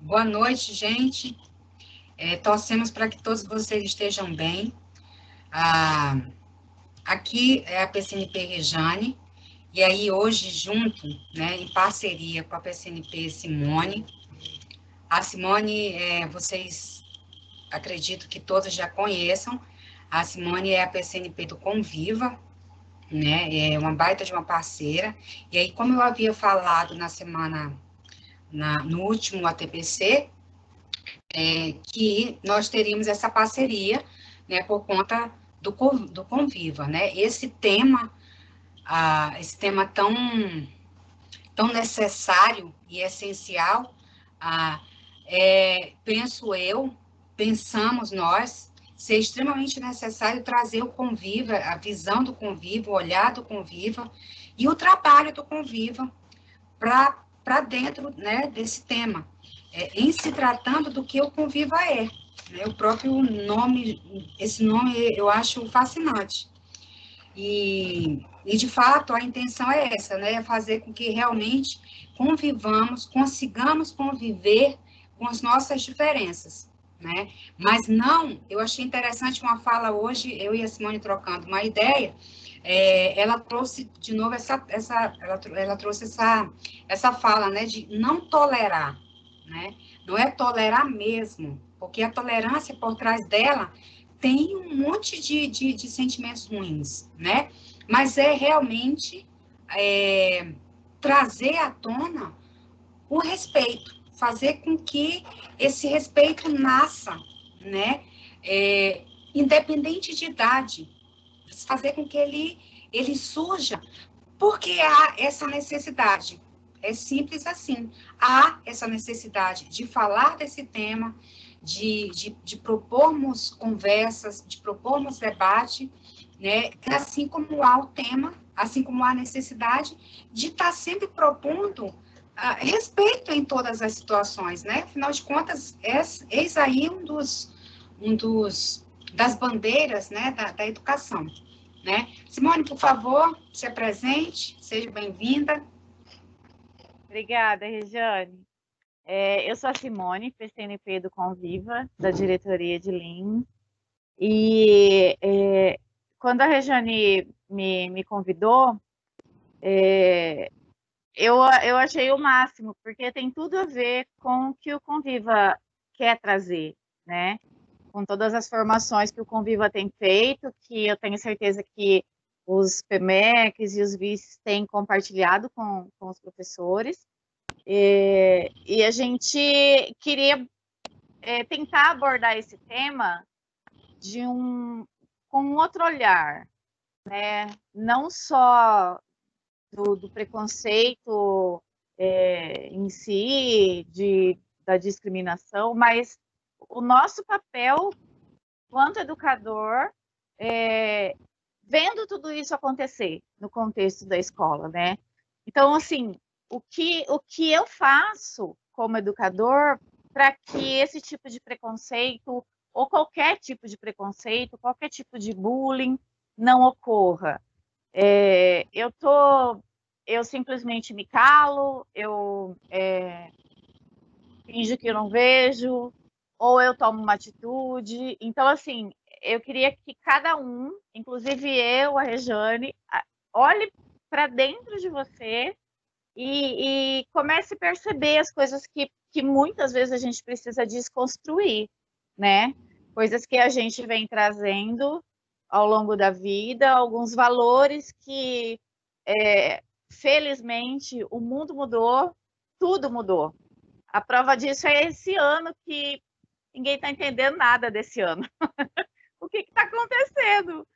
Boa noite, gente. É, torcemos para que todos vocês estejam bem. Ah, aqui é a PCNP Rejane, e aí hoje, junto, né, em parceria com a PCNP Simone, a Simone, é, vocês acredito que todos já conheçam, a Simone é a PCNP do Conviva, né, é uma baita de uma parceira, e aí, como eu havia falado na semana na, no último ATPC, é, que nós teríamos essa parceria, né, por conta do, do Conviva, né? Esse tema, ah, esse tema tão, tão necessário e essencial, ah, é, penso eu, pensamos nós, ser extremamente necessário trazer o Conviva, a visão do Conviva, o olhar do Conviva e o trabalho do Conviva para para dentro né, desse tema, é, em se tratando do que o Conviva é. Né, o próprio nome, esse nome eu acho fascinante. E, e, de fato, a intenção é essa, né? É fazer com que realmente convivamos, consigamos conviver com as nossas diferenças, né? Mas não, eu achei interessante uma fala hoje, eu e a Simone trocando uma ideia, é, ela trouxe de novo essa, essa ela, ela trouxe essa, essa fala, né, de não tolerar, né? Não é tolerar mesmo, porque a tolerância por trás dela tem um monte de, de, de sentimentos ruins, né? Mas é realmente é, trazer à tona o respeito, fazer com que esse respeito nasça, né? É, independente de idade, fazer com que ele, ele surja, porque há essa necessidade. É simples assim. Há essa necessidade de falar desse tema, de, de, de propormos conversas, de propormos debate, né? assim como há o tema, assim como há a necessidade de estar sempre propondo uh, respeito em todas as situações, né? Afinal de contas, eis aí um dos, um dos das bandeiras né, da, da educação. Né? Simone, por favor, se apresente, seja bem-vinda. Obrigada, Regiane. É, eu sou a Simone, PCNP do Conviva, da diretoria de Lean. E é, quando a Regiane me, me convidou, é, eu, eu achei o máximo, porque tem tudo a ver com o que o Conviva quer trazer, né? Com todas as formações que o Conviva tem feito, que eu tenho certeza que os PMECs e os vices têm compartilhado com, com os professores. E, e, a gente queria é, tentar abordar esse tema de um, com um outro olhar, né? não só do, do preconceito é, em si, de, da discriminação, mas o nosso papel quanto educador é, vendo tudo isso acontecer no contexto da escola, né? Então, assim, o que, o que eu faço como educador para que esse tipo de preconceito ou qualquer tipo de preconceito, qualquer tipo de bullying não ocorra? É, eu tô, eu simplesmente me calo, eu é, finjo que eu não vejo, ou eu tomo uma atitude. Então, assim, eu queria que cada um, inclusive eu, a Rejane, olhe para dentro de você e, e, comece a perceber as coisas que, que muitas vezes a gente precisa desconstruir, né? Coisas que a gente vem trazendo ao longo da vida, alguns valores que, é, felizmente, o mundo mudou, tudo mudou. A prova disso é esse ano que ninguém está entendendo nada desse ano. o que está acontecendo?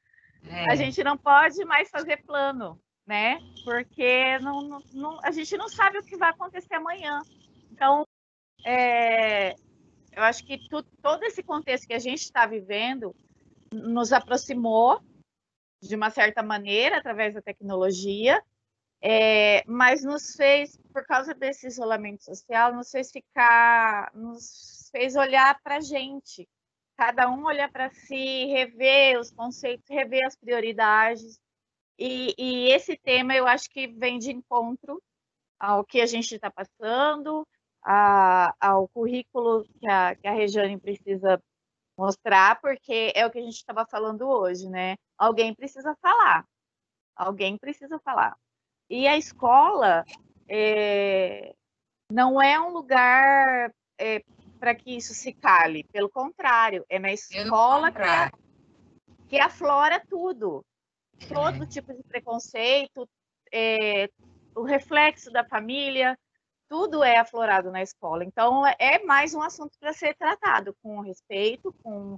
É. A gente não pode mais fazer plano, né? Porque não, não, não, a gente não sabe o que vai acontecer amanhã. Então, é, eu acho que tu, todo esse contexto que a gente está vivendo nos aproximou de uma certa maneira através da tecnologia, é, mas nos fez, por causa desse isolamento social, nos fez ficar, nos fez olhar para a gente, cada um olhar para si, rever os conceitos, rever as prioridades. E, e, esse tema eu acho que vem de encontro ao que a gente está passando, a, ao currículo que a, que a Regiane precisa mostrar, porque é o que a gente estava falando hoje, né? Alguém precisa falar. Alguém precisa falar. E a escola é, não é um lugar é, para que isso se cale. Pelo contrário, é na escola que, que aflora tudo. Todo é. tipo de preconceito, é, o reflexo da família, tudo é aflorado na escola. Então, é mais um assunto para ser tratado com respeito, com,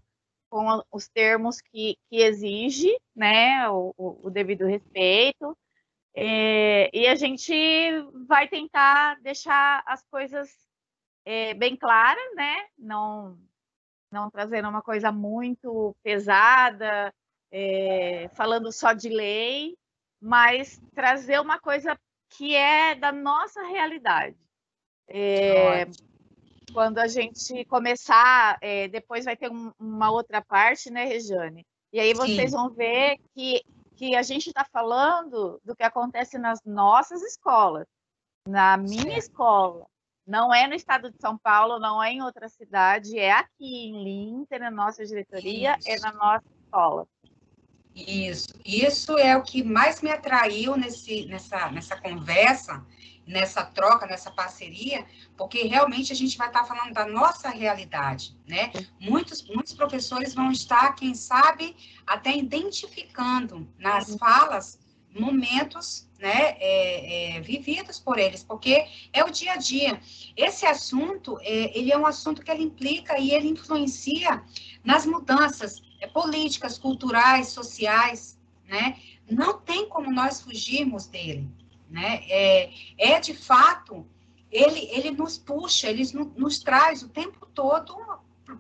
com os termos que, que exige, né, o, o, o devido respeito. É, e a gente vai tentar deixar as coisas é, bem claras, né, não, não trazendo uma coisa muito pesada, é, falando só de lei, mas trazer uma coisa que é da nossa realidade. É, quando a gente começar, é, depois vai ter um, uma outra parte, né, Rejane? E aí vocês Sim. vão ver que, que a gente está falando do que acontece nas nossas escolas. Na minha certo. escola, não é no estado de São Paulo, não é em outra cidade, é aqui em Linter, na nossa diretoria, Isso. é na nossa escola. Isso, isso é o que mais me atraiu nesse, nessa, nessa conversa, nessa troca, nessa parceria, porque realmente a gente vai estar falando da nossa realidade, né? Muitos, muitos professores vão estar, quem sabe, até identificando nas uhum. falas momentos né, é, é, vividos por eles, porque é o dia a dia. Esse assunto, é, ele é um assunto que ele implica e ele influencia nas mudanças é, políticas, culturais, sociais, né? Não tem como nós fugirmos dele, né? É, é de fato, ele, ele nos puxa, ele nos, traz o tempo todo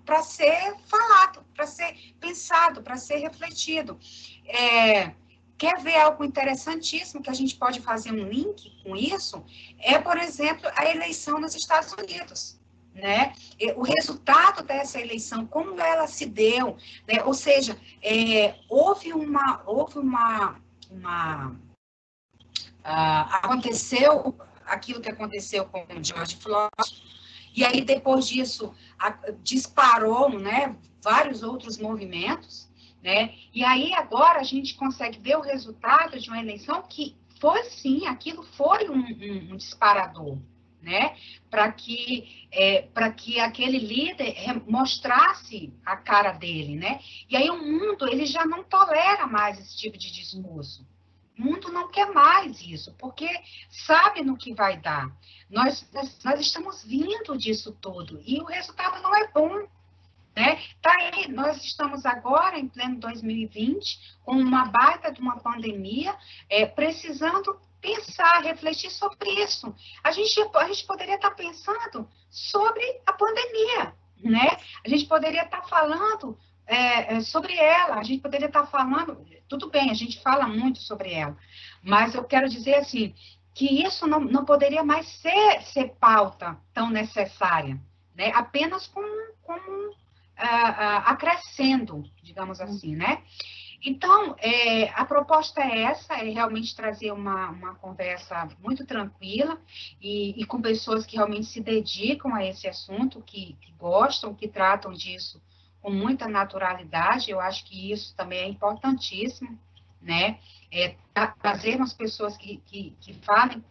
para ser falado, para ser pensado, para ser refletido. É, quer ver algo interessantíssimo que a gente pode fazer um link com isso? É, por exemplo, a eleição nos Estados Unidos né? O resultado dessa eleição, como ela se deu, né? Ou seja, é, houve uma, houve uma, uma uh, aconteceu aquilo que aconteceu com George Floyd, e aí depois disso disparou, né? Vários outros movimentos, né? E aí agora a gente consegue ver o resultado de uma eleição que foi sim, aquilo foi um, um, um disparador, né? Para que, é, para que aquele líder mostrasse a cara dele, né? E aí o mundo, ele já não tolera mais esse tipo de discurso. O mundo não quer mais isso, porque sabe no que vai dar. Nós, nós estamos vindo disso tudo e o resultado não é bom. Né? Tá aí, nós estamos agora em pleno 2020, com uma baita de uma pandemia, é, precisando pensar, refletir sobre isso. A gente, a gente poderia estar pensando sobre a pandemia, né? A gente poderia estar falando é, é, sobre ela, a gente poderia estar falando, tudo bem, a gente fala muito sobre ela, mas eu quero dizer assim, que isso não, não poderia mais ser, ser pauta tão necessária, né? Apenas como, como acrescendo, digamos assim, né? Então, é, a proposta é essa, é realmente trazer uma, uma conversa muito tranquila e, e, com pessoas que realmente se dedicam a esse assunto, que, que, gostam, que tratam disso com muita naturalidade. Eu acho que isso também é importantíssimo, né? É, trazermos pessoas que, que, que falem,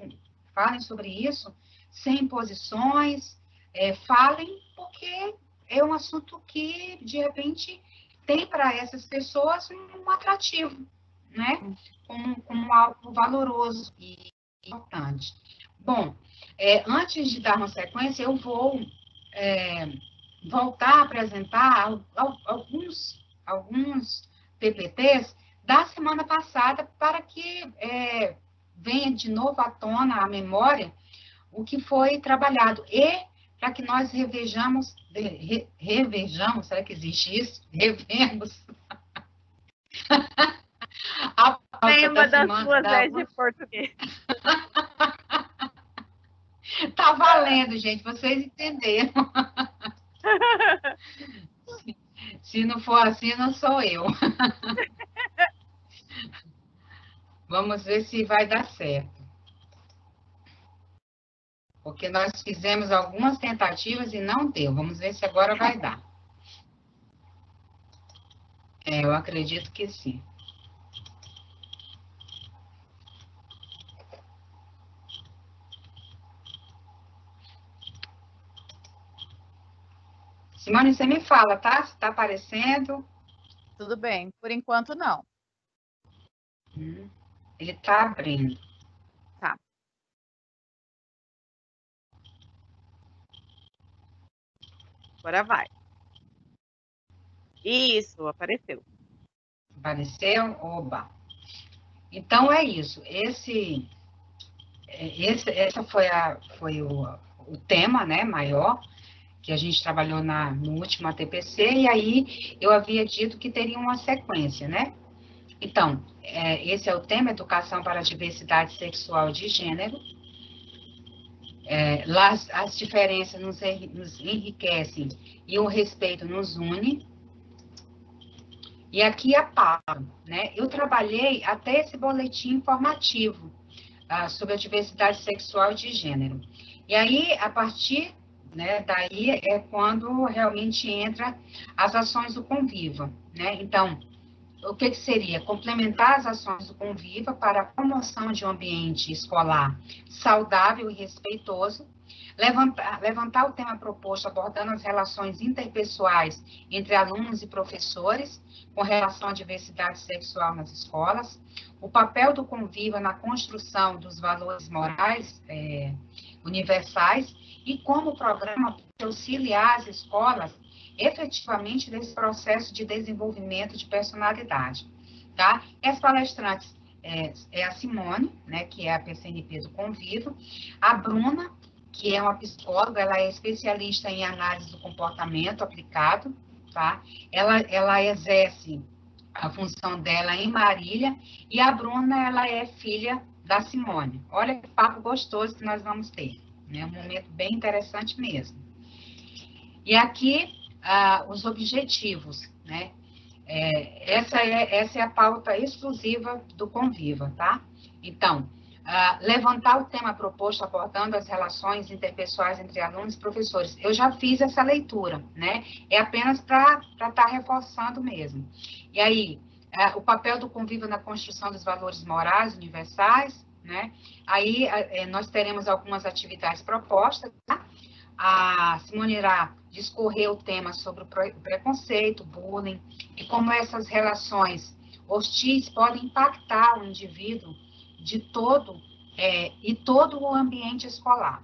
falem sobre isso sem imposições, é, falem porque é um assunto que, de repente, tem para essas pessoas um atrativo, né? Como, como algo valoroso e importante. Bom, é, antes de dar uma sequência, eu vou é, voltar a apresentar alguns, alguns PPTs da semana passada para que é, venha de novo à tona a memória o que foi trabalhado e para que nós revejamos, re, revejamos, será que existe isso? Revemos. a Lembra da, das suas da... de português. tá valendo, gente, vocês entenderam. Se não for assim, não sou eu. Vamos ver se vai dar certo. Porque nós fizemos algumas tentativas e não deu. Vamos ver se agora vai dar. É, eu acredito que sim. Simone, você me fala, tá? Se tá aparecendo. Tudo bem. Por enquanto, não. Hum, ele tá abrindo. Tá. Agora vai. Isso, apareceu. Apareceu? Oba. Então é isso. Esse, é, esse essa foi, a, foi o, o tema né, maior que a gente trabalhou na, no último ATPC, e aí eu havia dito que teria uma sequência, né? Então, é, esse é o tema Educação para a Diversidade Sexual de Gênero. É, lá as, as diferenças nos, nos enriquecem e o respeito nos une. E aqui a pauta, né? Eu trabalhei até esse boletim informativo ah, sobre a diversidade sexual de gênero. E aí, a partir né? Daí é quando realmente entra as ações do Conviva, né? Então, o que, que, seria? Complementar as ações do Conviva para a promoção de um ambiente escolar saudável e respeitoso, levantar, levantar o tema proposto abordando as relações interpessoais entre alunos e professores com relação à diversidade sexual nas escolas, o papel do Conviva na construção dos valores morais é, universais e como o programa auxiliar as escolas efetivamente nesse processo de desenvolvimento de personalidade, tá? E as palestrantes é, é, a Simone, né, que é a PCNP do Convivo, a Bruna, que é uma psicóloga, ela é especialista em análise do comportamento aplicado, tá? Ela, ela exerce a função dela em Marília, e a Bruna, ela é filha da Simone. Olha que papo gostoso que nós vamos ter. Né? Um momento bem interessante mesmo. E aqui, ah, os objetivos, né? É, essa, é, essa é a pauta exclusiva do Conviva, tá? Então, ah, levantar o tema proposto abordando as relações interpessoais entre alunos e professores. Eu já fiz essa leitura, né? É apenas para estar tá reforçando mesmo. E aí, ah, o papel do convívio na construção dos valores morais universais, né? Aí é, nós teremos algumas atividades propostas, tá? A Simone irá discorrer o tema sobre o preconceito, bullying e como essas relações hostis podem impactar o indivíduo de todo é, e todo o ambiente escolar.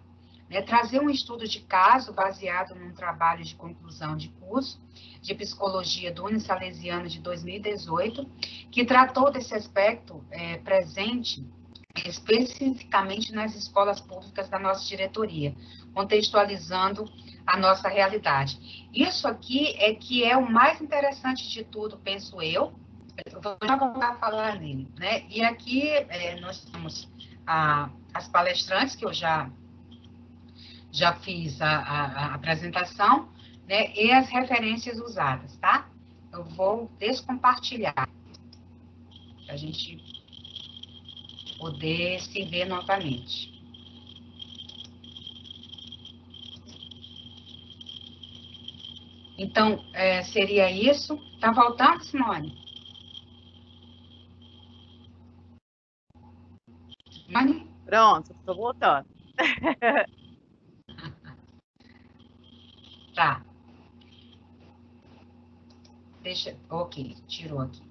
Né? Trazer um estudo de caso baseado num trabalho de conclusão de curso de psicologia do Unisalesiano de 2018, que tratou desse aspecto é, presente especificamente nas escolas públicas da nossa diretoria, contextualizando a nossa realidade. Isso aqui é que é o mais interessante de tudo, penso eu. já vou falar nele, né? E aqui é, nós temos a, as palestrantes que eu já já fiz a, a, a apresentação, né? E as referências usadas, tá? Eu vou descompartilhar para a gente poder se ver novamente. Então, é, seria isso. Tá voltando, Simone? Simone? Pronto, estou voltando. tá. Deixa, ok, tirou aqui.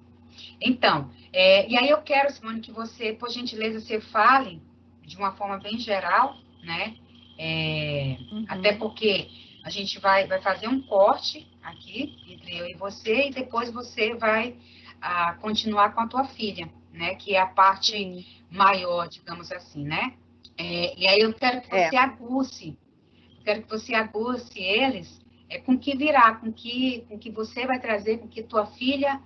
Então, é, e aí eu quero, Simone, que você, por gentileza, você fale de uma forma bem geral, né? É, uhum. Até porque a gente vai, vai fazer um corte aqui entre eu e você, e depois você vai a, continuar com a tua filha, né? Que é a parte maior, digamos assim, né? É, e aí eu quero que é. você aguce, quero que você aguce eles é, com que virá, com que, com que você vai trazer, com que tua filha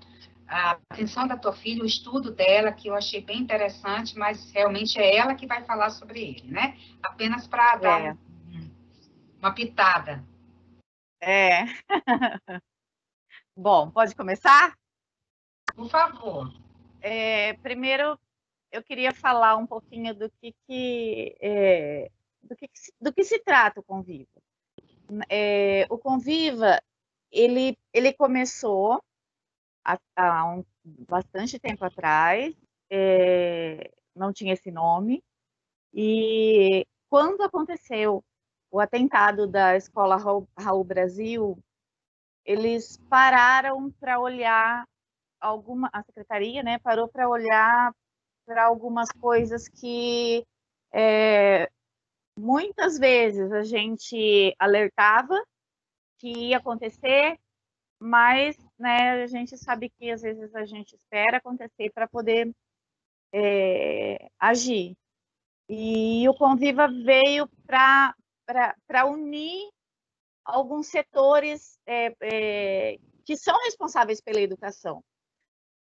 a atenção da tua filha, o estudo dela, que eu achei bem interessante, mas realmente é ela que vai falar sobre ele, né? Apenas para dar é. uma pitada. É. Bom, pode começar? Por favor. É, primeiro, eu queria falar um pouquinho do que, que é, do que, do que se trata o Conviva. É, o Conviva, ele, ele começou há, há um, bastante tempo atrás, é, não tinha esse nome, e quando aconteceu o atentado da escola Raul, Brasil, eles pararam para olhar alguma a secretaria, né, parou para olhar para algumas coisas que é, muitas vezes a gente alertava que ia acontecer, mas né, a gente sabe que às vezes a gente espera acontecer para poder é, agir. E o Conviva veio para unir alguns setores é, é, que são responsáveis pela educação.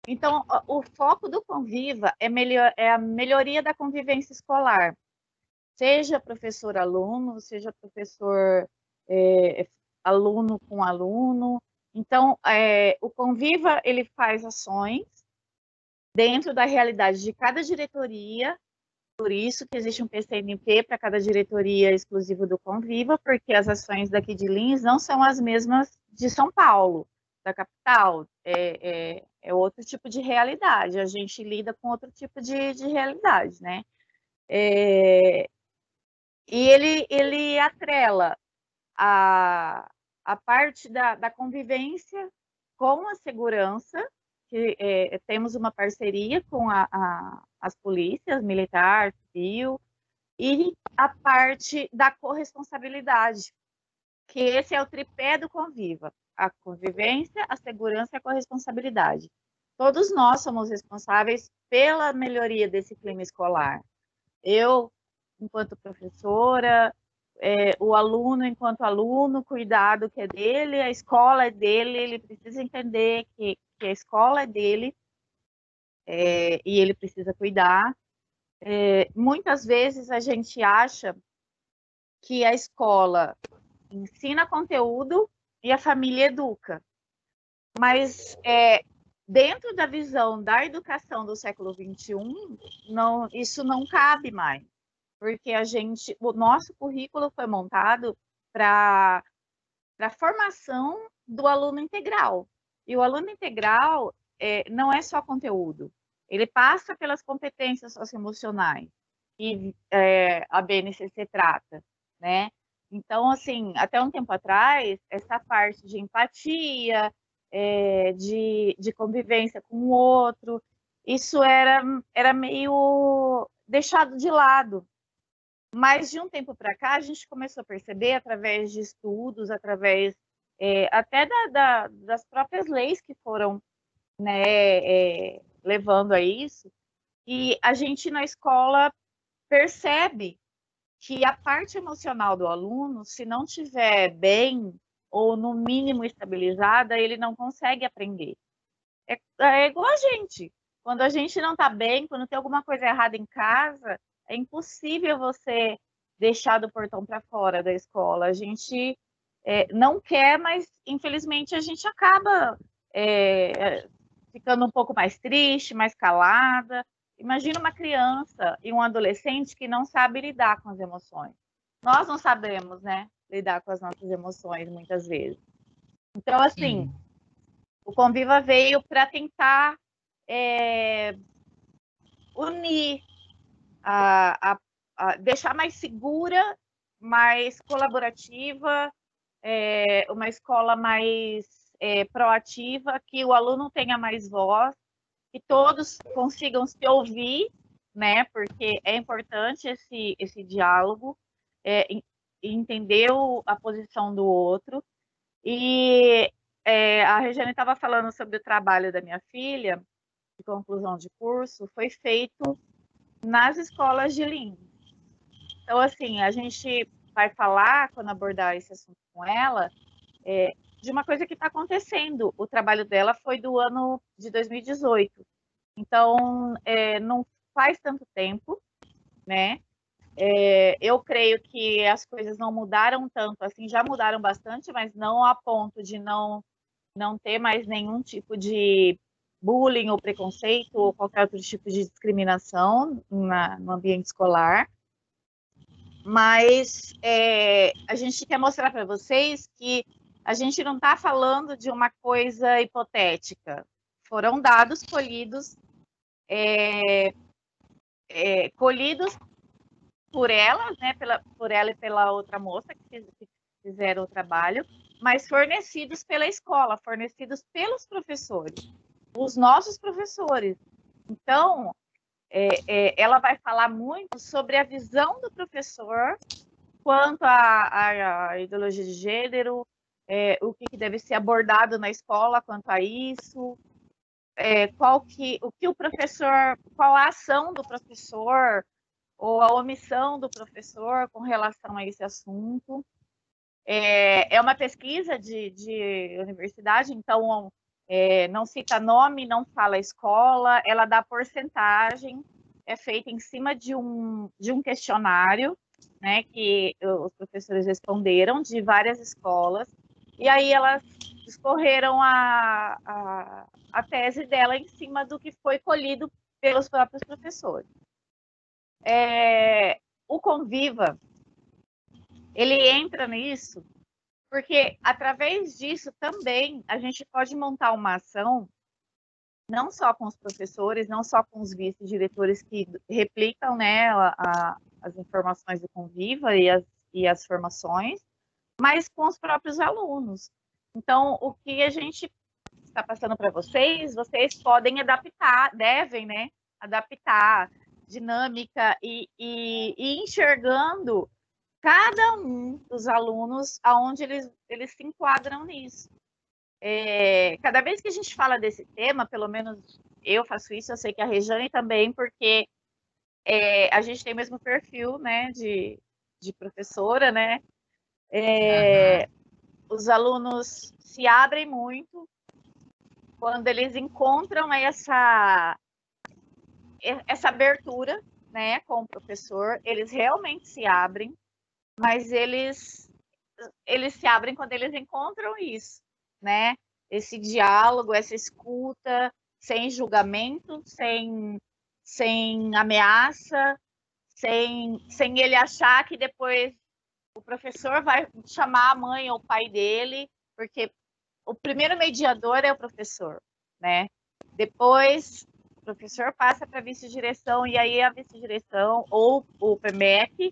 Então, o foco do Conviva é, melhor, é a melhoria da convivência escolar, seja professor-aluno, seja professor é, aluno com aluno. Então, é, o Conviva ele faz ações dentro da realidade de cada diretoria por isso que existe um PCNP para cada diretoria exclusivo do Conviva, porque as ações daqui de Lins não são as mesmas de São Paulo, da capital. É, é, é outro tipo de realidade. A gente lida com outro tipo de, de realidade, né? É, e ele, ele atrela a, a parte da, da convivência com a segurança, que é, temos uma parceria com a, a, as polícias, militar, civil, e a parte da corresponsabilidade, que esse é o tripé do Conviva, a convivência, a segurança e a corresponsabilidade. Todos nós somos responsáveis pela melhoria desse clima escolar. Eu, enquanto professora, é, o aluno enquanto aluno, cuidado que é dele, a escola é dele, ele precisa entender que, que a escola é dele é, e ele precisa cuidar. É, muitas vezes a gente acha que a escola ensina conteúdo e a família educa, mas é, dentro da visão da educação do século XXI, não, isso não cabe mais porque a gente, o nosso currículo foi montado para a formação do aluno integral. E o aluno integral é, não é só conteúdo, ele passa pelas competências socioemocionais que é, a BNCC trata, né? Então, assim, até um tempo atrás, essa parte de empatia, é, de, de convivência com o outro, isso era, era meio deixado de lado. Mas de um tempo para cá, a gente começou a perceber, através de estudos, através é, até da, da, das próprias leis que foram né, é, levando a isso, e a gente na escola percebe que a parte emocional do aluno, se não tiver bem ou no mínimo estabilizada, ele não consegue aprender. É, é igual a gente. Quando a gente não está bem, quando tem alguma coisa errada em casa, é impossível você deixar do portão para fora da escola. A gente é, não quer, mas infelizmente a gente acaba é, ficando um pouco mais triste, mais calada. Imagina uma criança e um adolescente que não sabe lidar com as emoções. Nós não sabemos, né, lidar com as nossas emoções muitas vezes. Então, assim, Sim. o Conviva veio para tentar é, unir a, a, a deixar mais segura, mais colaborativa, é, uma escola mais é, proativa, que o aluno tenha mais voz, que todos consigam se ouvir, né? Porque é importante esse, esse diálogo, é, entender a posição do outro. E é, a Regiane estava falando sobre o trabalho da minha filha, de conclusão de curso, foi feito nas escolas de língua. Então, assim, a gente vai falar, quando abordar esse assunto com ela, é, de uma coisa que está acontecendo. O trabalho dela foi do ano de 2018. Então, é, não faz tanto tempo, né? É, eu creio que as coisas não mudaram tanto, assim, já mudaram bastante, mas não a ponto de não, não ter mais nenhum tipo de bullying ou preconceito ou qualquer outro tipo de discriminação na, no ambiente escolar. Mas é, a gente quer mostrar para vocês que a gente não está falando de uma coisa hipotética. Foram dados colhidos, é, é, colhidos por ela, né, pela, por ela e pela outra moça que, que fizeram o trabalho, mas fornecidos pela escola, fornecidos pelos professores, os nossos professores. Então, é, é, ela vai falar muito sobre a visão do professor quanto à, ideologia de gênero, é, o que, que, deve ser abordado na escola quanto a isso, é, qual que, o que o professor, qual a ação do professor ou a omissão do professor com relação a esse assunto. É, é uma pesquisa de, de universidade, então é, não cita nome, não fala escola, ela dá porcentagem, é feita em cima de um, de um questionário, né, que os professores responderam de várias escolas, e aí elas escorreram a, a, a tese dela em cima do que foi colhido pelos próprios professores. É, o Conviva, ele entra nisso porque através disso também a gente pode montar uma ação, não só com os professores, não só com os vice-diretores que replicam né, as informações do Conviva e as, e as formações, mas com os próprios alunos. Então, o que a gente está passando para vocês, vocês podem adaptar, devem, né, adaptar dinâmica e, e, e enxergando cada um dos alunos aonde eles, eles se enquadram nisso. É, cada vez que a gente fala desse tema, pelo menos eu faço isso, eu sei que a Rejane também, porque é, a gente tem o mesmo perfil, né, de, de professora, né, é, uhum. os alunos se abrem muito quando eles encontram essa, essa abertura, né, com o professor, eles realmente se abrem, mas eles eles se abrem quando eles encontram isso, né? Esse diálogo, essa escuta, sem julgamento, sem, sem ameaça, sem, sem ele achar que depois o professor vai chamar a mãe ou o pai dele, porque o primeiro mediador é o professor, né? Depois o professor passa para a vice-direção e aí a vice-direção ou o PMEC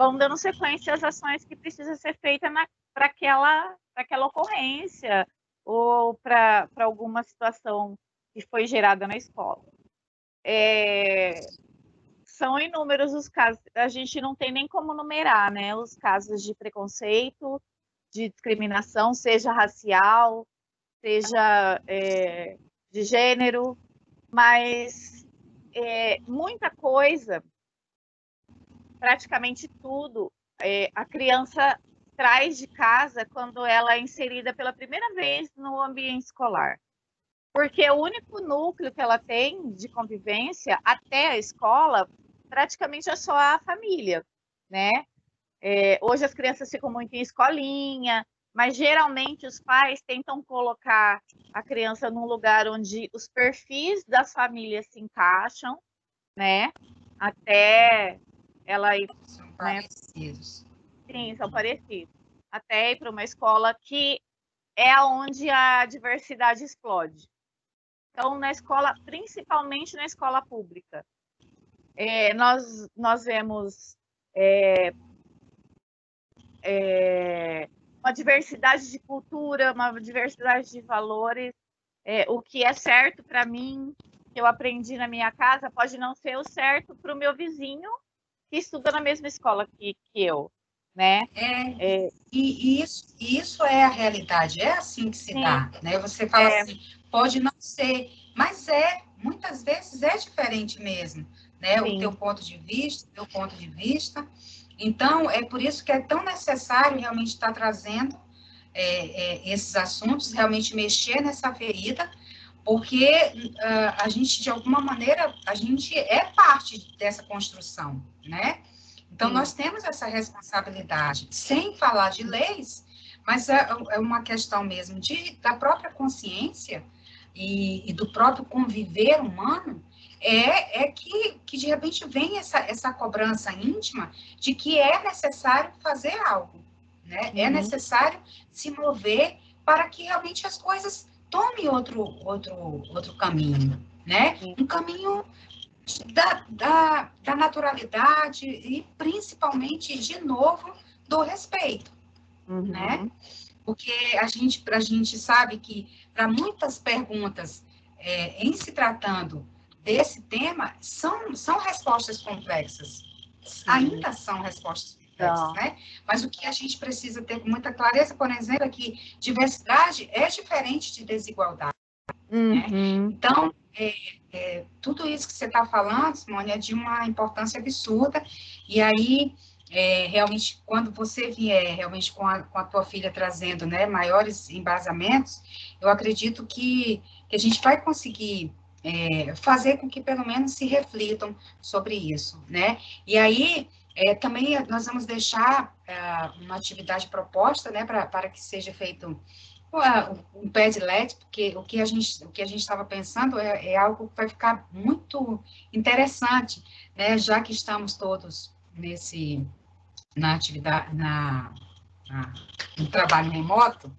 vão dando sequência às ações que precisa ser feita para aquela, aquela ocorrência ou para alguma situação que foi gerada na escola. É, são inúmeros os casos, a gente não tem nem como numerar, né? Os casos de preconceito, de discriminação, seja racial, seja é, de gênero, mas é, muita coisa praticamente tudo é, a criança traz de casa quando ela é inserida pela primeira vez no ambiente escolar. Porque o único núcleo que ela tem de convivência até a escola praticamente é só a família, né? É, hoje as crianças ficam muito em escolinha, mas geralmente os pais tentam colocar a criança num lugar onde os perfis das famílias se encaixam, né? Até ela ir. São né? parecidos. Sim, são parecidos. Até ir para uma escola que é onde a diversidade explode. Então, na escola, principalmente na escola pública, é, nós, nós vemos é, é, uma diversidade de cultura, uma diversidade de valores. É, o que é certo para mim, que eu aprendi na minha casa, pode não ser o certo para o meu vizinho que estuda na mesma escola que, que eu, né? É, é, e isso, isso é a realidade, é assim que se sim. dá, né? Você fala é. assim, pode não ser, mas é, muitas vezes é diferente mesmo, né? Sim. O teu ponto de vista, o teu ponto de vista. Então, é por isso que é tão necessário realmente estar trazendo é, é, esses assuntos, realmente mexer nessa ferida, porque uh, a gente, de alguma maneira, a gente é parte dessa construção, né? Então, nós temos essa responsabilidade, sem falar de leis, mas é, é uma questão mesmo de, da própria consciência e, e, do próprio conviver humano, é, é que, que de repente vem essa, essa cobrança íntima de que é necessário fazer algo, né? É uhum. É necessário se mover para que realmente as coisas tomem outro, outro, outro caminho, né? Um caminho da, da, da naturalidade e principalmente, de novo, do respeito, uhum. né? Porque a gente, a gente sabe que para muitas perguntas é, em se tratando desse tema, são, são respostas complexas. Sim. Ainda são respostas complexas, né? Mas o que a gente precisa ter com muita clareza, por exemplo, é que diversidade é diferente de desigualdade. Né? Uhum. Né? Então, é, é, tudo isso que você está falando, Simone, é de uma importância absurda. E aí, é, realmente, quando você vier realmente com a, com a tua filha trazendo né, maiores embasamentos, eu acredito que, que a gente vai conseguir é, fazer com que pelo menos se reflitam sobre isso, né? E aí, é, também nós vamos deixar é, uma atividade proposta, né, para que seja feito um Padlet, porque o que a gente o que a gente estava pensando é, é, algo que vai ficar muito interessante, né? Já que estamos todos nesse na atividade na, na no trabalho remoto,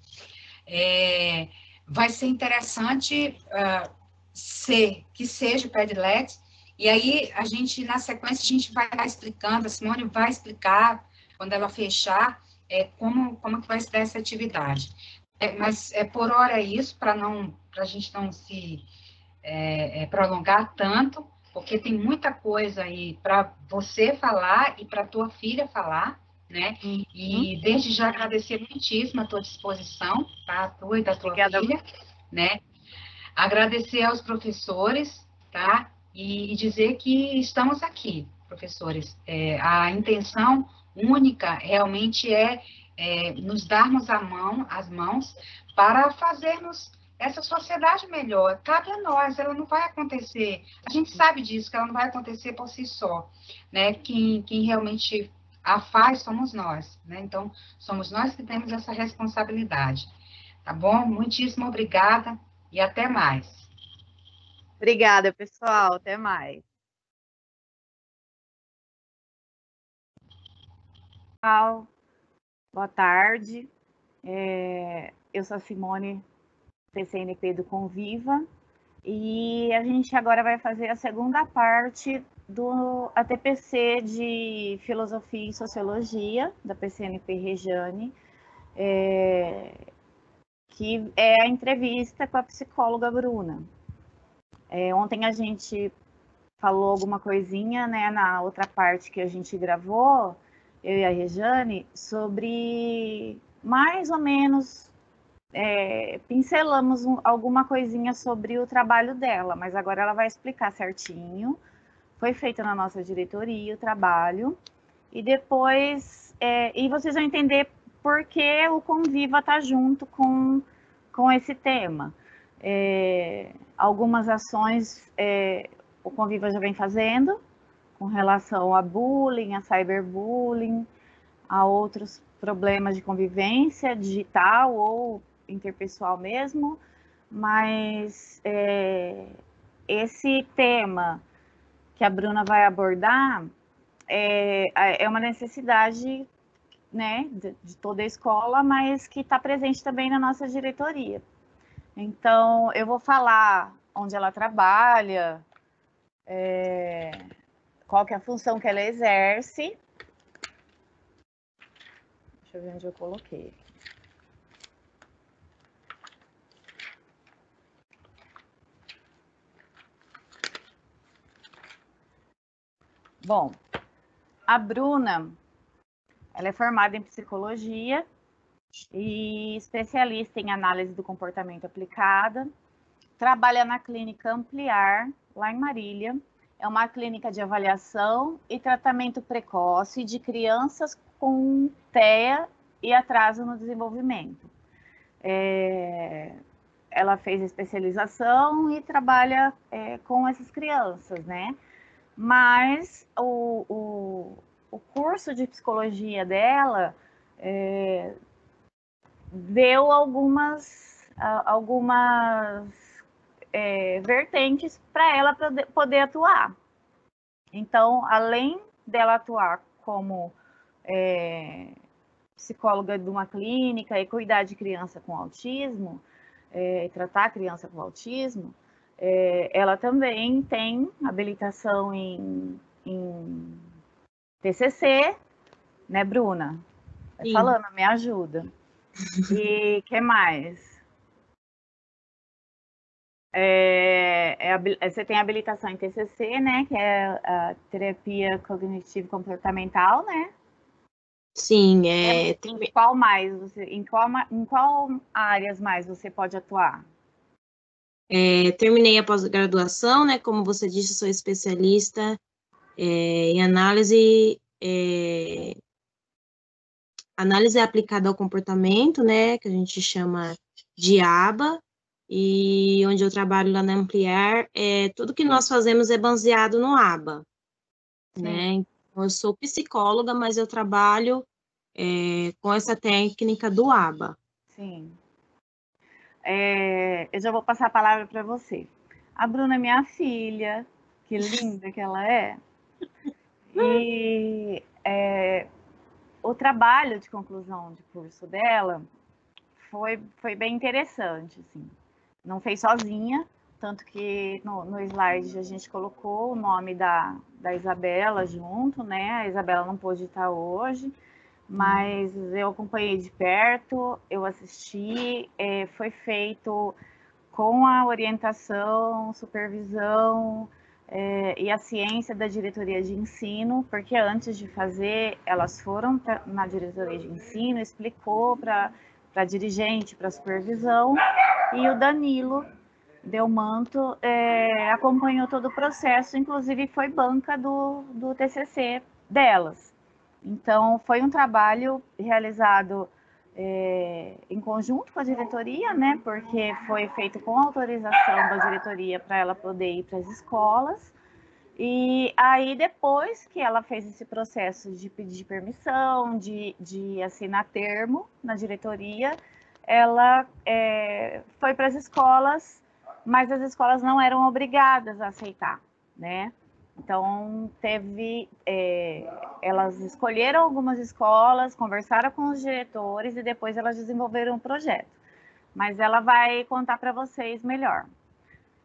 é, vai ser interessante uh, ser que seja o Padlet. E aí a gente na sequência a gente vai explicando, a Simone vai explicar quando ela fechar é, como como que vai ser essa atividade. É, mas é por hora é isso, para não para a gente não se é, é, prolongar tanto, porque tem muita coisa aí para você falar e para tua filha falar, né? Uhum. E desde já agradecer muitíssimo a tua disposição, tá? A tua e da tua Obrigada. filha, né? Agradecer aos professores, tá? E, dizer que estamos aqui, professores. É, a intenção única realmente é é, nos darmos a mão, as mãos, para fazermos essa sociedade melhor. Cabe a nós, ela não vai acontecer. A gente sabe disso, que ela não vai acontecer por si só. Né? Quem, quem realmente a faz somos nós. Né? Então, somos nós que temos essa responsabilidade. Tá bom? Muitíssimo obrigada e até mais. Obrigada, pessoal. Até mais. Tchau. Boa tarde. É, eu sou a Simone, PCNP do Conviva, e a gente agora vai fazer a segunda parte do ATPC de Filosofia e Sociologia, da PCNP Rejane, é, que é a entrevista com a psicóloga Bruna. É, ontem a gente falou alguma coisinha, né, na outra parte que a gente gravou, eu e a Rejane, sobre mais ou menos é, pincelamos um, alguma coisinha sobre o trabalho dela, mas agora ela vai explicar certinho. Foi feito na nossa diretoria o trabalho, e depois, é, e vocês vão entender por que o Conviva está junto com, com esse tema. É, algumas ações é, o Conviva já vem fazendo, com relação a bullying, a cyberbullying, a outros problemas de convivência digital ou interpessoal mesmo, mas é, esse tema que a Bruna vai abordar é, é uma necessidade né, de, de toda a escola, mas que está presente também na nossa diretoria. Então, eu vou falar onde ela trabalha, é, qual que é a função que ela exerce. Deixa eu ver onde eu coloquei. Bom, a Bruna, ela é formada em psicologia e especialista em análise do comportamento aplicada. Trabalha na clínica Ampliar, lá em Marília, é uma clínica de avaliação e tratamento precoce de crianças com TEA e atraso no desenvolvimento. É, ela fez especialização e trabalha é, com essas crianças, né? Mas o, o, o curso de psicologia dela é, deu algumas, algumas é, vertentes para ela poder, atuar. Então, além dela atuar como é, psicóloga de uma clínica e cuidar de criança com autismo, é, tratar criança com autismo, é, ela também tem habilitação em, em TCC, né, Bruna? Tá falando, me ajuda. E que mais? É, é, é, você tem habilitação em TCC, né, que é a terapia cognitivo comportamental, né? Sim, é. Tem... Qual mais você, em qual em qual áreas mais você pode atuar? É, terminei a pós-graduação, né? Como você disse, sou especialista é, em análise é, análise aplicada ao comportamento, né? Que a gente chama de ABA, e onde eu trabalho lá na Ampliar, é, tudo que nós fazemos é baseado no ABA, né? Então, eu sou psicóloga, mas eu trabalho é, com essa técnica do ABA. Sim. É, eu já vou passar a palavra para você. A Bruna é minha filha, que linda que ela é. E é, o trabalho de conclusão de curso dela foi, foi bem interessante, assim não fez sozinha, tanto que no, no slide a gente colocou o nome da, da Isabela junto, né? A Isabela não pôde estar hoje, mas eu acompanhei de perto, eu assisti, é, foi feito com a orientação, supervisão é, e a ciência da diretoria de ensino, porque antes de fazer, elas foram na diretoria de ensino, explicou para para dirigente, para supervisão, e o Danilo Delmanto é, acompanhou todo o processo, inclusive foi banca do, do TCC delas. Então, foi um trabalho realizado é, em conjunto com a diretoria, né, porque foi feito com autorização da diretoria para ela poder ir para as escolas, e aí, depois que ela fez esse processo de pedir permissão, de, de assinar termo na diretoria, ela é, foi para as escolas, mas as escolas não eram obrigadas a aceitar, né? Então, teve. É, elas escolheram algumas escolas, conversaram com os diretores e depois elas desenvolveram um projeto. Mas ela vai contar para vocês melhor.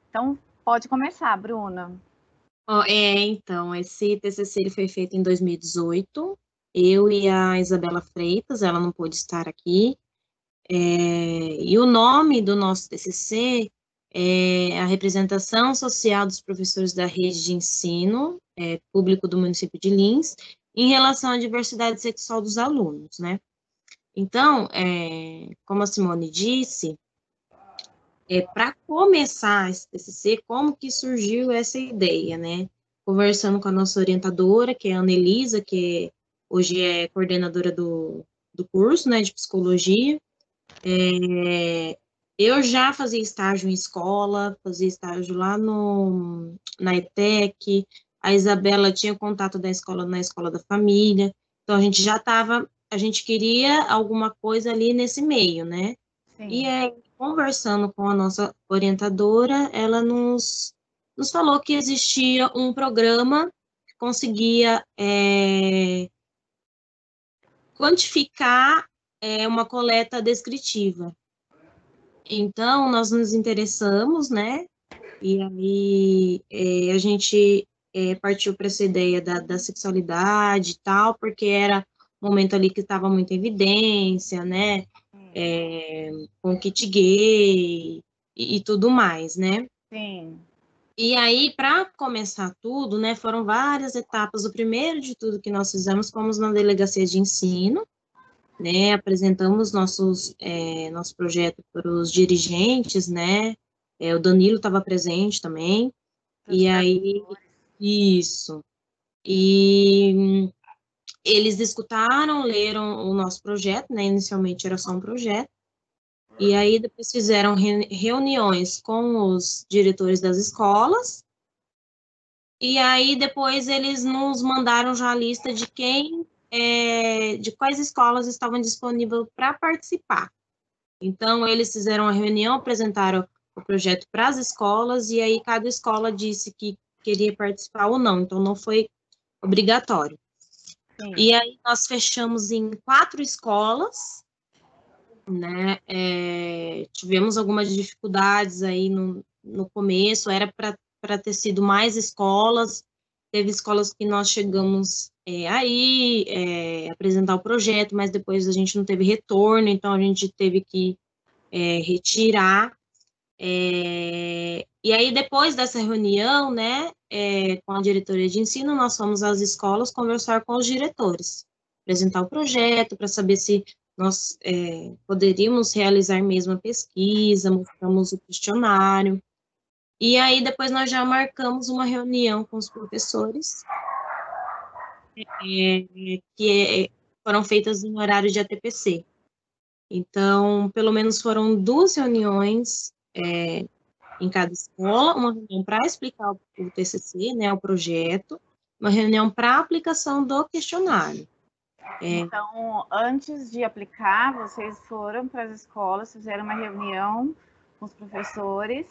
Então, pode começar, Bruna. Oh, é, então, esse TCC ele foi feito em 2018. Eu e a Isabela Freitas, ela não pôde estar aqui. É, e o nome do nosso TCC é a representação social dos professores da rede de ensino é, público do município de Lins em relação à diversidade sexual dos alunos, né? Então, é, como a Simone disse, é, para começar esse TCC, como que surgiu essa ideia, né? Conversando com a nossa orientadora, que é a Anelisa, que hoje é coordenadora do, do curso, né, de psicologia. É, eu já fazia estágio em escola, fazia estágio lá no, na ETEC, a Isabela tinha contato da escola na escola da família, então a gente já estava, a gente queria alguma coisa ali nesse meio, né? Sim. E aí, conversando com a nossa orientadora, ela nos, nos falou que existia um programa que conseguia é, quantificar é, uma coleta descritiva. Então, nós nos interessamos, né? E aí é, a gente é, partiu para essa ideia da, da sexualidade e tal, porque era um momento ali que estava muito em evidência, né? é, com kit gay e, e, tudo mais, né? Sim. E aí, para começar tudo, né, foram várias etapas. O primeiro de tudo que nós fizemos, fomos na delegacia de ensino, né, apresentamos nossos, é, nosso projeto para os dirigentes, né, é, o Danilo estava presente também, e aí, isso, e eles escutaram, leram o nosso projeto, né? Inicialmente era só um projeto. E aí depois fizeram reuniões com os diretores das escolas. E aí depois eles nos mandaram já a lista de quem, é, de quais escolas estavam disponíveis para participar. Então eles fizeram a reunião, apresentaram o projeto para as escolas, e aí cada escola disse que queria participar ou não, então não foi obrigatório. Sim. E aí nós fechamos em quatro escolas, né? É, tivemos algumas dificuldades aí no, no começo, era para ter sido mais escolas, teve escolas que nós chegamos é, aí é, apresentar o projeto, mas depois a gente não teve retorno, então a gente teve que é, retirar. É, e aí, depois dessa reunião, né, é, com a diretoria de ensino, nós fomos às escolas conversar com os diretores, apresentar o projeto para saber se nós é, poderíamos realizar mesmo a pesquisa, mostramos o questionário. E aí, depois nós já marcamos uma reunião com os professores, é, que foram feitas em horário de ATPC. Então, pelo menos foram duas reuniões é, em cada escola, uma reunião para explicar o TCC, né, o projeto, uma reunião para aplicação do questionário. É. Então, antes de aplicar, vocês foram para as escolas, fizeram uma reunião com os professores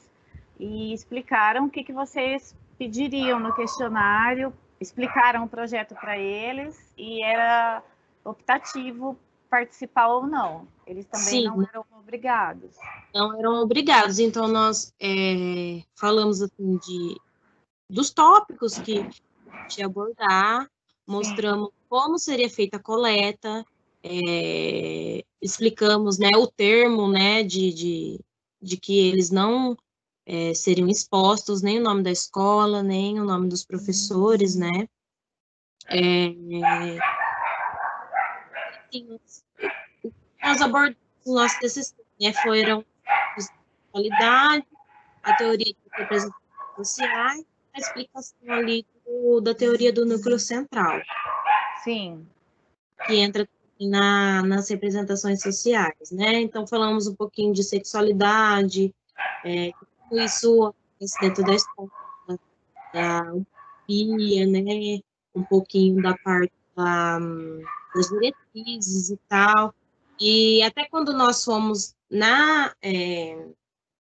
e explicaram o que, que vocês pediriam no questionário, explicaram o projeto para eles e era optativo participar ou não. Eles também Sim. não eram obrigados. Não eram obrigados. Então, nós é, falamos assim, de, dos tópicos que te abordar, mostramos Sim. como seria feita a coleta, é, explicamos né, o termo né, de, de, de que eles não é, seriam expostos, nem o nome da escola, nem o nome dos professores, né? É, nós abordamos o nosso TCC, né, foram qualidade, a teoria de representações sociais, a explicação ali do, da teoria do núcleo central. Sim. Que entra na, nas representações sociais, né? Então, falamos um pouquinho de sexualidade, é, isso dentro da escola, da utopia, né? Um pouquinho da parte da, das diretrizes e tal. E até quando nós fomos na é,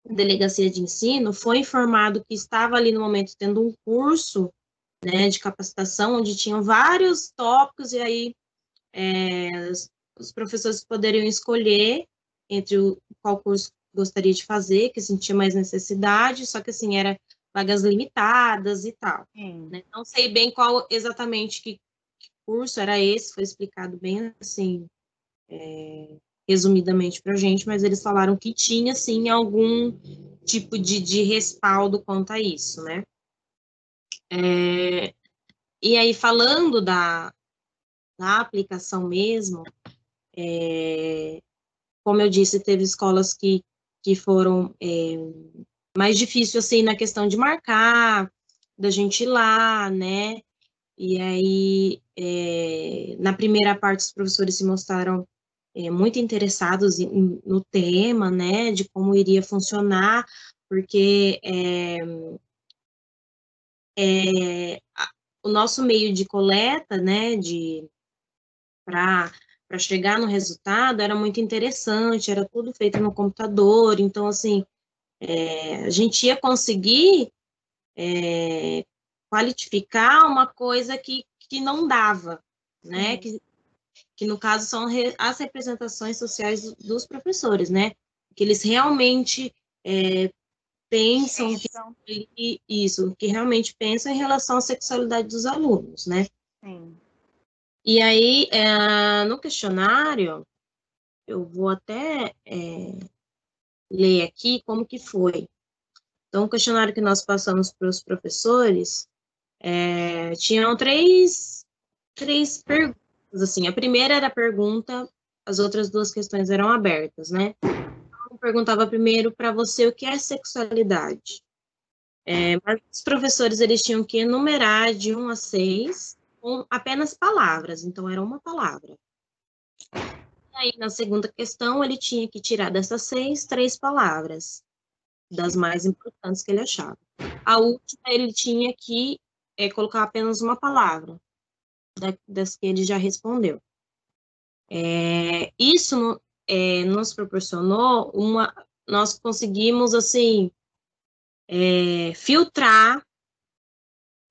delegacia de ensino, foi informado que estava ali no momento tendo um curso né, de capacitação, onde tinham vários tópicos, e aí é, os professores poderiam escolher entre o, qual curso gostaria de fazer, que sentia mais necessidade, só que assim, era vagas limitadas e tal. Né? Não sei bem qual exatamente que, que curso era esse, foi explicado bem assim, é, resumidamente para a gente, mas eles falaram que tinha, sim, algum tipo de, de respaldo quanto a isso, né? É, e aí, falando da, da aplicação mesmo, é, como eu disse, teve escolas que, que foram é, mais difíceis, assim, na questão de marcar, da gente ir lá, né? E aí, é, na primeira parte, os professores se mostraram é, muito interessados em, no tema, né, de como iria funcionar, porque é, é, o nosso meio de coleta, né, de para para chegar no resultado era muito interessante, era tudo feito no computador, então assim é, a gente ia conseguir é, qualificar uma coisa que, que não dava, né? Uhum. Que que no caso são as representações sociais dos professores, né? Que eles realmente é, pensam que, isso, que realmente pensam em relação à sexualidade dos alunos, né? Sim. E aí, é, no questionário, eu vou até é, ler aqui como que foi. Então, o questionário que nós passamos para os professores, é, tinham três, três perguntas assim, a primeira era a pergunta, as outras duas questões eram abertas, né? Eu perguntava primeiro para você o que é sexualidade. É, mas os professores eles tinham que enumerar de 1 a 6 com apenas palavras, então era uma palavra. E aí, na segunda questão, ele tinha que tirar dessas seis, três palavras, das mais importantes que ele achava. A última, ele tinha que é, colocar apenas uma palavra, das que ele já respondeu. É, isso é, nos proporcionou uma, nós conseguimos, assim, é, filtrar,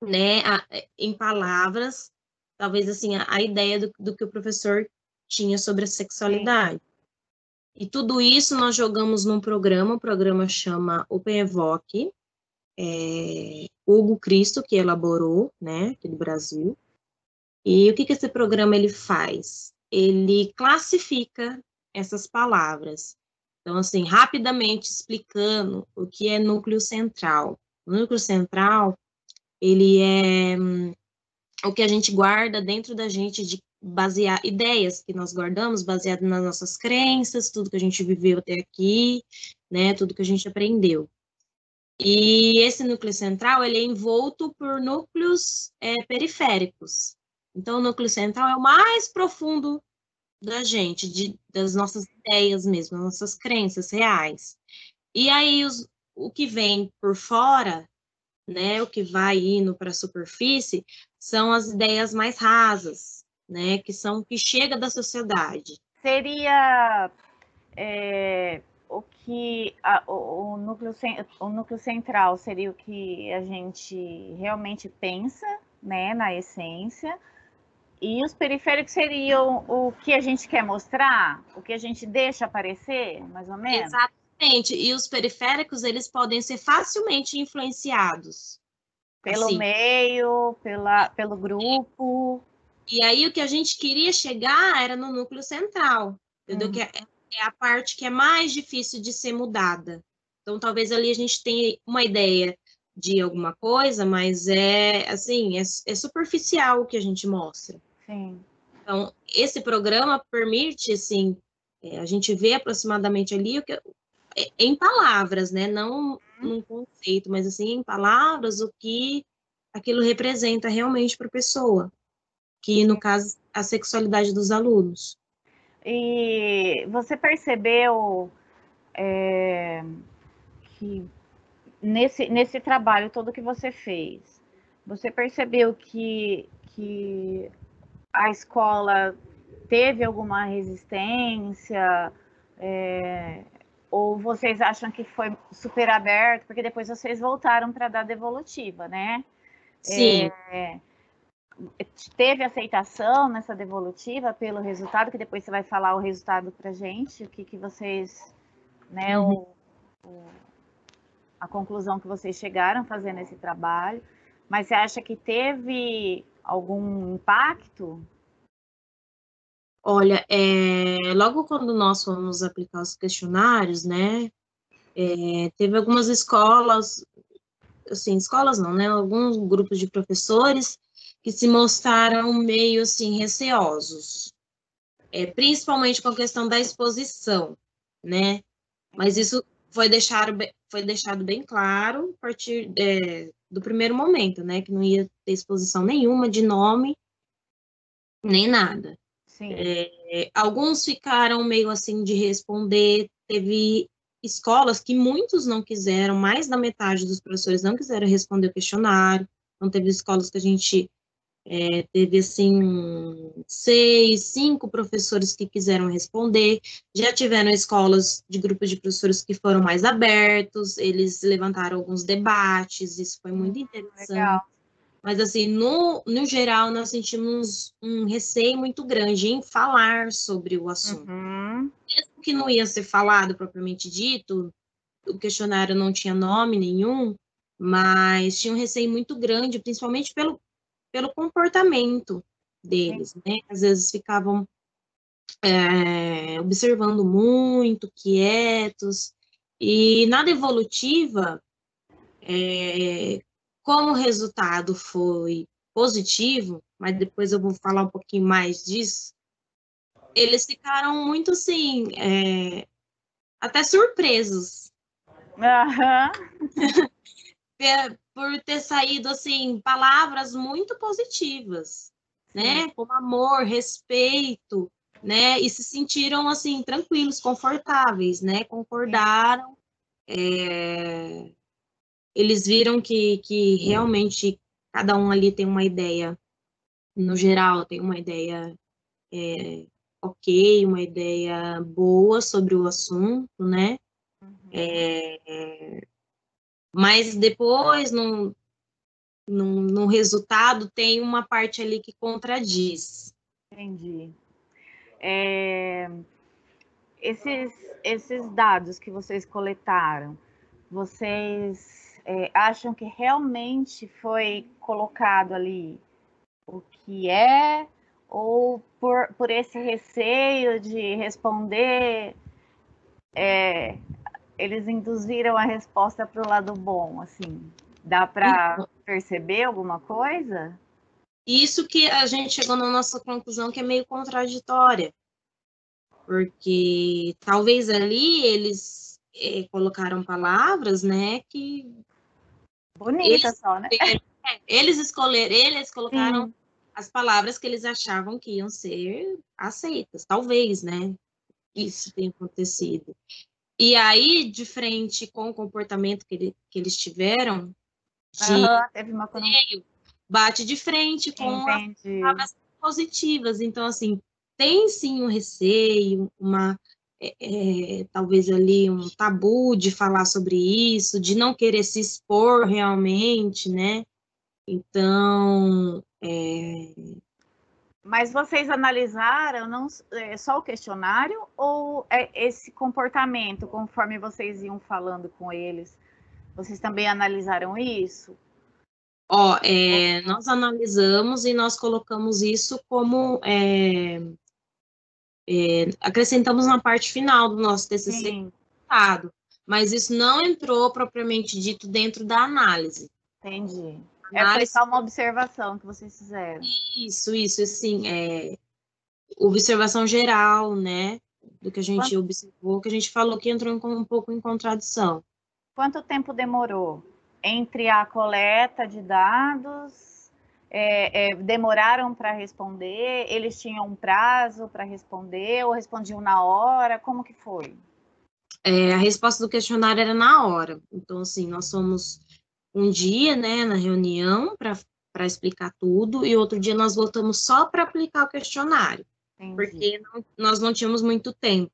né, a, em palavras, talvez, assim, a, a ideia do, do, que o professor tinha sobre a sexualidade. E tudo isso nós jogamos num programa, o programa chama Open Evoque, é, Hugo Cristo, que elaborou, né, aqui do Brasil. E o que, que esse programa ele faz? Ele classifica essas palavras. Então, assim, rapidamente explicando o que é núcleo central. O núcleo central, ele é hum, o que a gente guarda dentro da gente de basear ideias que nós guardamos baseado nas nossas crenças, tudo que a gente viveu até aqui, né, tudo que a gente aprendeu. E esse núcleo central, ele é envolto por núcleos é, periféricos. Então, o núcleo central é o mais profundo da gente, de, das nossas ideias mesmo, nossas crenças reais. E aí, os, o que vem por fora, né, o que vai indo para a superfície, são as ideias mais rasas, né, que são o que chega da sociedade. Seria é, o que a, o, o, núcleo, o núcleo central seria o que a gente realmente pensa, né, na essência, e os periféricos seriam o que a gente quer mostrar, o que a gente deixa aparecer, mais ou menos? Exatamente. E os periféricos, eles podem ser facilmente influenciados. Pelo assim. meio, pela, pelo grupo. E aí o que a gente queria chegar era no núcleo central, entendeu? Uhum. Que é, é a parte que é mais difícil de ser mudada. Então, talvez ali a gente tenha uma ideia de alguma coisa, mas é assim, é, é superficial o que a gente mostra. Sim. Então, esse programa permite, assim, é, a gente vê aproximadamente ali o que, em palavras, né? Não uhum. num conceito, mas assim, em palavras, o que aquilo representa realmente para a pessoa, que no caso a sexualidade dos alunos. E você percebeu é, que nesse, nesse trabalho todo que você fez, você percebeu que, que a escola teve alguma resistência? É, ou vocês acham que foi super aberto? Porque depois vocês voltaram para dar devolutiva, né? Sim. É, teve aceitação nessa devolutiva pelo resultado, que depois você vai falar o resultado para gente, o que, que vocês, né, uhum. o, o, a conclusão que vocês chegaram fazendo esse trabalho. Mas você acha que teve algum impacto? Olha, é, logo quando nós fomos aplicar os questionários, né, é, teve algumas escolas, assim, escolas não, né, alguns grupos de professores que se mostraram meio, assim, receosos, é, principalmente com a questão da exposição, né, mas isso foi deixado, foi deixado bem claro a partir do primeiro momento, né? Que não ia ter exposição nenhuma de nome, nem nada. É, alguns ficaram meio assim de responder. Teve escolas que muitos não quiseram, mais da metade dos professores não quiseram responder o questionário. Então, teve escolas que a gente é, teve, assim, seis, cinco professores que quiseram responder. Já tiveram escolas de grupos de professores que foram mais abertos, eles levantaram alguns debates, isso foi muito hum, interessante. Legal. Mas, assim, no, no geral, nós sentimos um receio muito grande em falar sobre o assunto. Uhum. Mesmo que não ia ser falado propriamente dito, o questionário não tinha nome nenhum, mas tinha um receio muito grande, principalmente pelo, pelo comportamento deles, né? Às vezes ficavam é, observando muito, quietos, e na devolutiva, é, como o resultado foi positivo, mas depois eu vou falar um pouquinho mais disso, eles ficaram muito assim, é, até surpresos. Uhum. por ter saído assim palavras muito positivas, né? Como amor, respeito, né? E se sentiram assim tranquilos, confortáveis, né? Concordaram. É... Eles viram que, que realmente cada um ali tem uma ideia, no geral, tem uma ideia é, ok, uma ideia boa sobre o assunto, né? Uhum. É, mas depois, no, no, no resultado, tem uma parte ali que contradiz. Entendi. É, esses, esses dados que vocês coletaram, vocês é, acham que realmente foi colocado ali o que é, ou por, por esse receio de responder, é, eles induziram a resposta para o lado bom, assim? Dá para então perceber alguma coisa? Isso que a gente chegou na nossa conclusão que é meio contraditória. Porque talvez ali eles é, colocaram palavras, né, que... Bonita só, né? Eles escolheram, eles colocaram as palavras que eles achavam que iam ser aceitas, talvez, né? Isso tem acontecido. E aí, de frente com o comportamento que, ele, que eles tiveram, de uhum, teve uma bate de frente com Entendi. as palavras positivas. Então, assim, tem sim um receio, uma é, talvez ali um tabu de falar sobre isso, de não querer se expor realmente, né? Então, é... Mas vocês analisaram não é, só o questionário ou é esse comportamento, conforme vocês iam falando com eles? Vocês também analisaram isso? Ó, é, nós analisamos e nós colocamos isso como é, é, acrescentamos na parte final do nosso TCC, mas isso não entrou propriamente dito dentro da análise. Entendi. É foi só uma observação que vocês fizeram. Isso, isso, assim, é observação geral, né, do que a gente Quanto... observou, que a gente falou que entrou um pouco em contradição. Quanto tempo demorou entre a coleta de dados? É, é, demoraram para responder? Eles tinham um prazo para responder ou respondiam na hora? Como que foi? É, a resposta do questionário era na hora. Então, assim, nós somos um dia, né, na reunião para explicar tudo e outro dia nós voltamos só para aplicar o questionário, Entendi. porque não, nós não tínhamos muito tempo,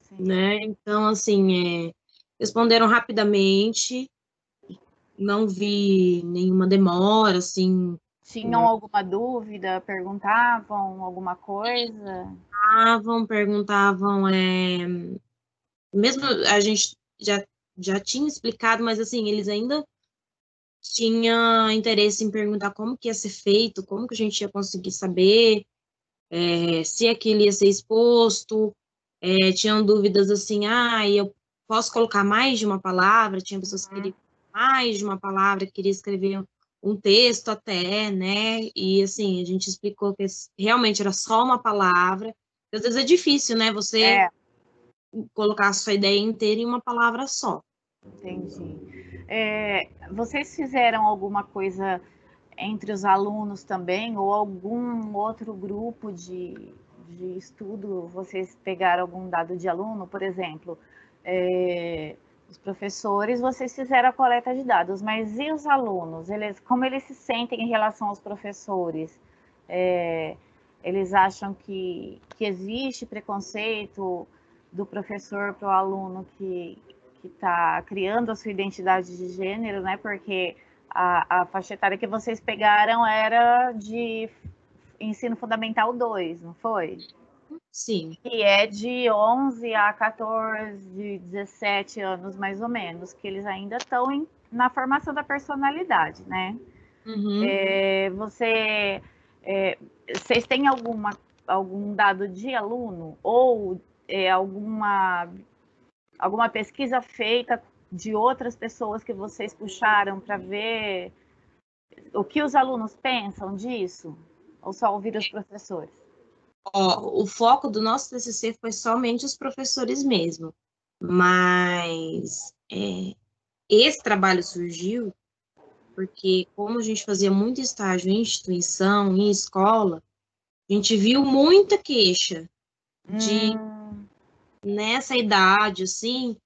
Sim. né? Então, assim, é, responderam rapidamente, não vi nenhuma demora, assim. Tinham né? alguma dúvida? Perguntavam alguma coisa? Perguntavam, perguntavam, é... mesmo a gente já, já tinha explicado, mas assim, eles ainda tinha interesse em perguntar como que ia ser feito, como que a gente ia conseguir saber é, se aquilo ia ser exposto, é, tinham dúvidas assim, ah, eu posso colocar mais de uma palavra, tinha pessoas que queriam mais de uma palavra, que queria escrever um texto até, né, e assim, a gente explicou que realmente era só uma palavra, às vezes é difícil, né, você é. colocar a sua ideia inteira em uma palavra só. Entendi. É, vocês fizeram alguma coisa entre os alunos também, ou algum outro grupo de, de estudo? Vocês pegaram algum dado de aluno, por exemplo? É, os professores, vocês fizeram a coleta de dados, mas e os alunos? Eles, como eles se sentem em relação aos professores? É, eles acham que, que existe preconceito do professor para o aluno que, está criando a sua identidade de gênero, né? Porque a, a faixa etária que vocês pegaram era de ensino fundamental 2, não foi? Sim. Que é de 11 a 14, 17 anos, mais ou menos, que eles ainda estão na formação da personalidade, né? Uhum. É, você, é, vocês têm alguma, algum dado de aluno ou é, alguma alguma pesquisa feita de outras pessoas que vocês puxaram para ver o que os alunos pensam disso? Ou só ouvir os professores? Ó, o foco do nosso TCC foi somente os professores mesmo, mas é, esse trabalho surgiu porque, como a gente fazia muito estágio em instituição, em escola, a gente viu muita queixa de hum. nessa idade, assim,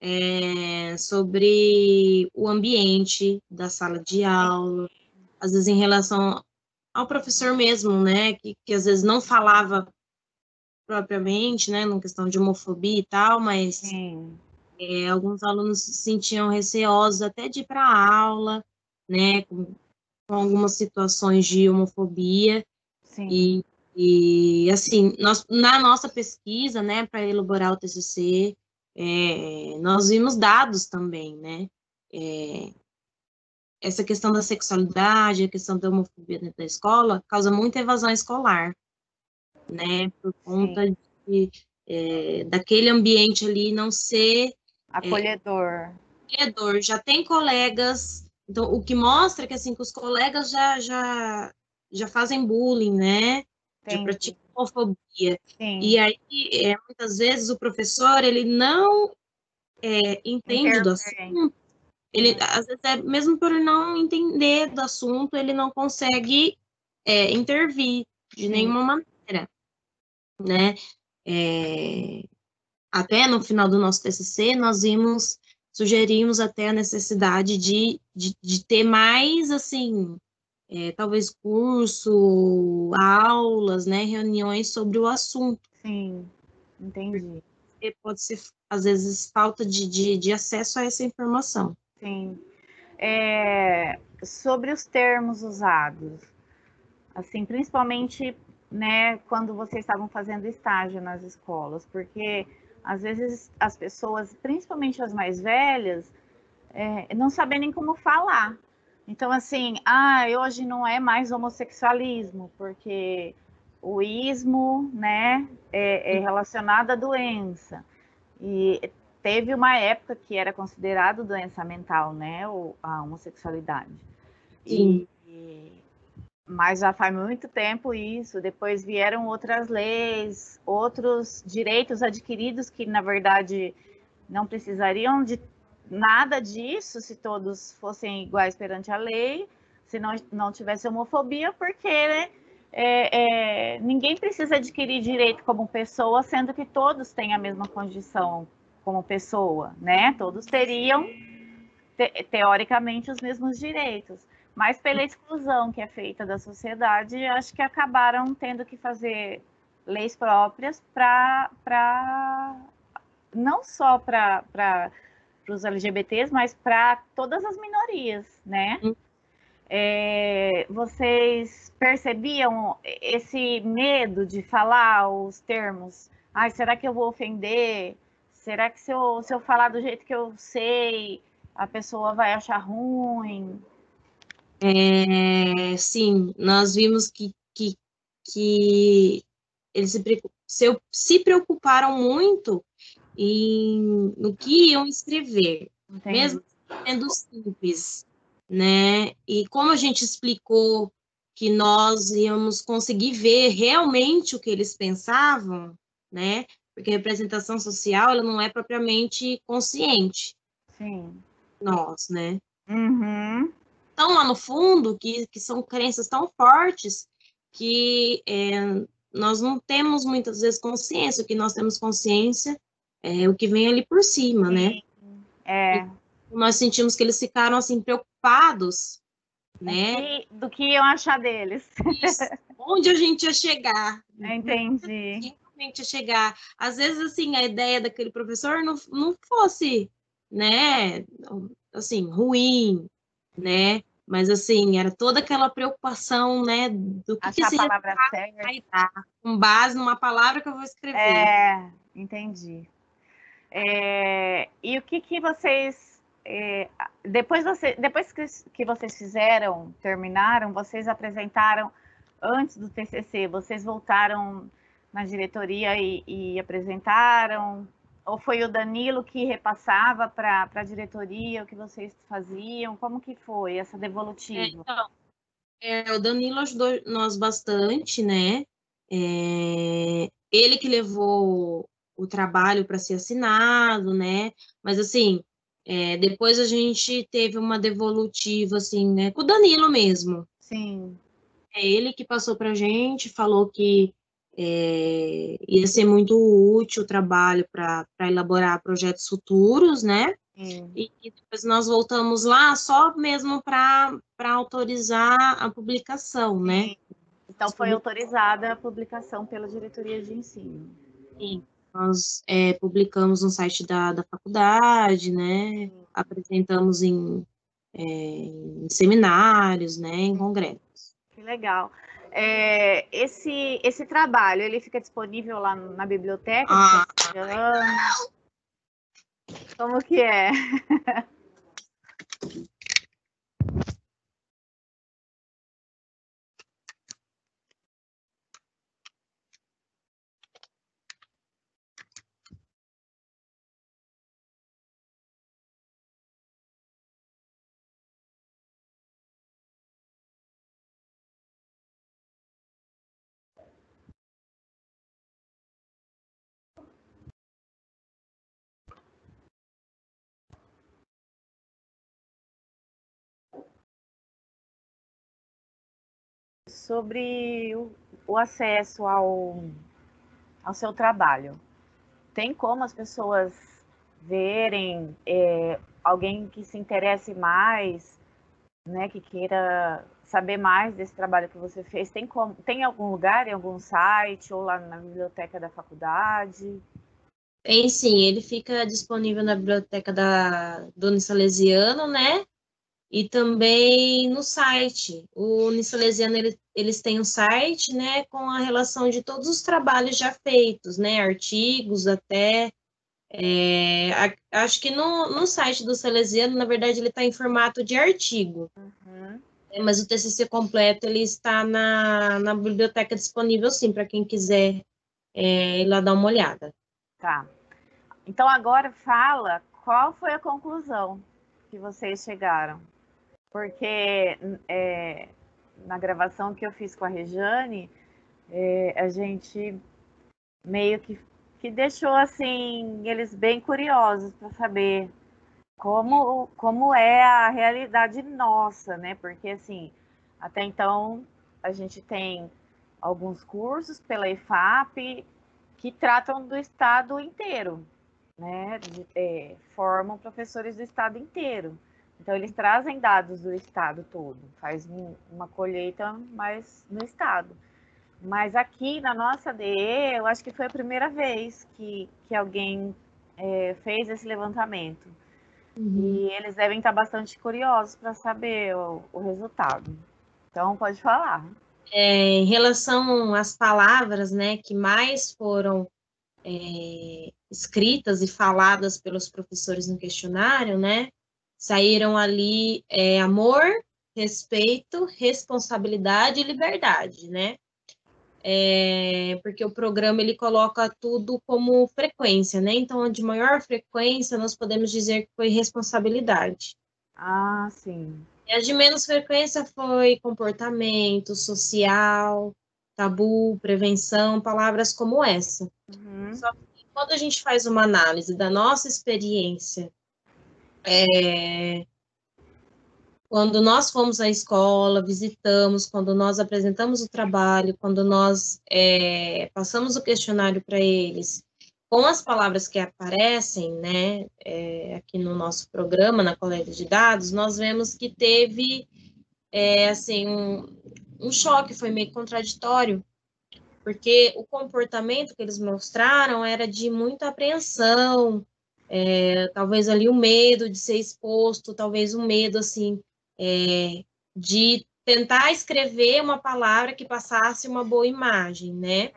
é, sobre o ambiente da sala de aula, às vezes em relação ao professor mesmo, né, que, que às vezes não falava propriamente, né, numa questão de homofobia e tal, mas É, alguns alunos se sentiam receosos até de ir para a aula, né, com, com, algumas situações de homofobia. Sim. E, e assim, nós, na nossa pesquisa, né, para elaborar o TCC, é, nós vimos dados também, né, é, essa questão da sexualidade, a questão da homofobia dentro da escola, causa muita evasão escolar, né, por conta de, é, daquele ambiente ali não ser... É, acolhedor. É, acolhedor, já tem colegas, então o que mostra que, assim, que os colegas já, já, já fazem bullying, né, Entendi. já praticam homofobia, Sim. e aí, é, muitas vezes, o professor, ele não é, entende do assunto, ele, às vezes, é, mesmo por não entender do assunto, ele não consegue é, intervir de nenhuma maneira, né? É, até no final do nosso TCC, nós vimos, sugerimos até a necessidade de, de, de ter mais, assim, é, talvez curso, aulas, né, reuniões sobre o assunto. Sim, entendi. Porque pode ser, às vezes, falta de, de, de acesso a essa informação. Sim. É, sobre os termos usados, assim, principalmente, né, quando vocês estavam fazendo estágio nas escolas, porque às vezes as pessoas, principalmente as mais velhas, é, não sabem nem como falar. Então, assim, ah, hoje não é mais homossexualismo, porque o ismo, né, é, é relacionado à doença. E teve uma época que era considerado doença mental, né, a homossexualidade. Sim. E, mas já faz muito tempo isso. Depois vieram outras leis, outros direitos adquiridos que, na verdade, não precisariam de nada disso se todos fossem iguais perante a lei, se não, não tivesse homofobia, porque né, é, é, ninguém precisa adquirir direito como pessoa, sendo que todos têm a mesma condição como pessoa, né? Todos teriam, te, teoricamente, os mesmos direitos. Mas pela exclusão que é feita da sociedade, acho que acabaram tendo que fazer leis próprias para não só para os LGBTs, mas para todas as minorias, né? Hum. É, vocês percebiam esse medo de falar os termos? Ai, será que eu vou ofender? Será que se eu, se eu falar do jeito que eu sei, a pessoa vai achar ruim? É, sim, nós vimos que, que, que eles se, se, se preocuparam muito em, no que iam escrever, Entendi. mesmo sendo simples, né? E como a gente explicou que nós íamos conseguir ver realmente o que eles pensavam, né? Porque representação social ela não é propriamente consciente. Sim. Nós, né? Uhum. Então, lá no fundo, que, que são crenças tão fortes que é, nós não temos muitas vezes consciência, o que nós temos consciência é o que vem ali por cima, né? Sim. né? É. E nós sentimos que eles ficaram assim preocupados, né? Do que iam achar deles. Isso. Onde a gente ia chegar? Entendi realmente chegar. Às vezes, assim, a ideia daquele professor não, não fosse, né, assim, ruim, né? Mas, assim, era toda aquela preocupação, né, do que, Achar que a palavra certa. com base numa palavra que eu vou escrever. É, entendi. É, e o que que vocês... É, depois, você, depois que, que vocês fizeram, terminaram, vocês apresentaram antes do TCC, vocês voltaram na diretoria e, e apresentaram? Ou foi o Danilo que repassava para a diretoria o que vocês faziam? Como que foi essa devolutiva? É, então, é, o Danilo ajudou nós bastante, né? É, ele que levou o trabalho para ser assinado, né? Mas assim, é, depois a gente teve uma devolutiva, assim, né? Com o Danilo mesmo. Sim. É ele que passou para a gente, falou que é, ia ser muito útil o trabalho para elaborar projetos futuros, né? E, e, depois nós voltamos lá só mesmo para autorizar a publicação, né? Então foi autorizada a publicação pela diretoria de ensino. Sim. Nós é, publicamos no site da, da faculdade, né? Apresentamos em, é, em seminários, né? Em congressos. Que legal. É, esse, esse trabalho, ele fica disponível lá na biblioteca? Ah. Como que é? sobre o, o acesso ao, ao seu trabalho. Tem como as pessoas verem é, alguém que se interesse mais, né, que queira saber mais desse trabalho que você fez, tem como, tem algum lugar, em algum site ou lá na biblioteca da faculdade? Tem sim, ele fica disponível na biblioteca da Dona Salesiano, né? E também no site. O Unisalesiano, ele, eles têm um site, né, com a relação de todos os trabalhos já feitos, né, artigos até, é, a, acho que no, no site do Salesiano, na verdade, ele está em formato de artigo, uhum. é, mas o TCC completo, ele está na, na biblioteca disponível, sim, para quem quiser é, ir lá dar uma olhada. Tá. Então, agora fala qual foi a conclusão que vocês chegaram porque é, na gravação que eu fiz com a Rejane, é, a gente meio que, que deixou assim eles bem curiosos para saber como, como é a realidade nossa, né? Porque assim, até então a gente tem alguns cursos pela IFAP que tratam do estado inteiro, né? De, é, formam professores do estado inteiro. Então, eles trazem dados do estado todo, faz uma colheita mais no estado. Mas aqui na nossa DE, eu acho que foi a primeira vez que, que alguém é, fez esse levantamento. Uhum. E eles devem estar bastante curiosos para saber o, o, resultado. Então, pode falar. É, em relação às palavras né, que mais foram é, escritas e faladas pelos professores no questionário, né? Saíram ali é, amor, respeito, responsabilidade e liberdade, né? É, porque o programa ele coloca tudo como frequência, né? Então, de maior frequência, nós podemos dizer que foi responsabilidade. Ah, sim. E a de menos frequência foi comportamento social, tabu, prevenção, palavras como essa. Uhum. Só que quando a gente faz uma análise da nossa experiência é, quando nós fomos à escola, visitamos, quando nós apresentamos o trabalho, quando nós é, passamos o questionário para eles, com as palavras que aparecem, né, é, aqui no nosso programa, na coleta de dados, nós vemos que teve, é, assim, um, um choque, foi meio contraditório, porque o comportamento que eles mostraram era de muita apreensão, é, talvez ali o medo de ser exposto, talvez o medo, assim, é, de tentar escrever uma palavra que passasse uma boa imagem, né?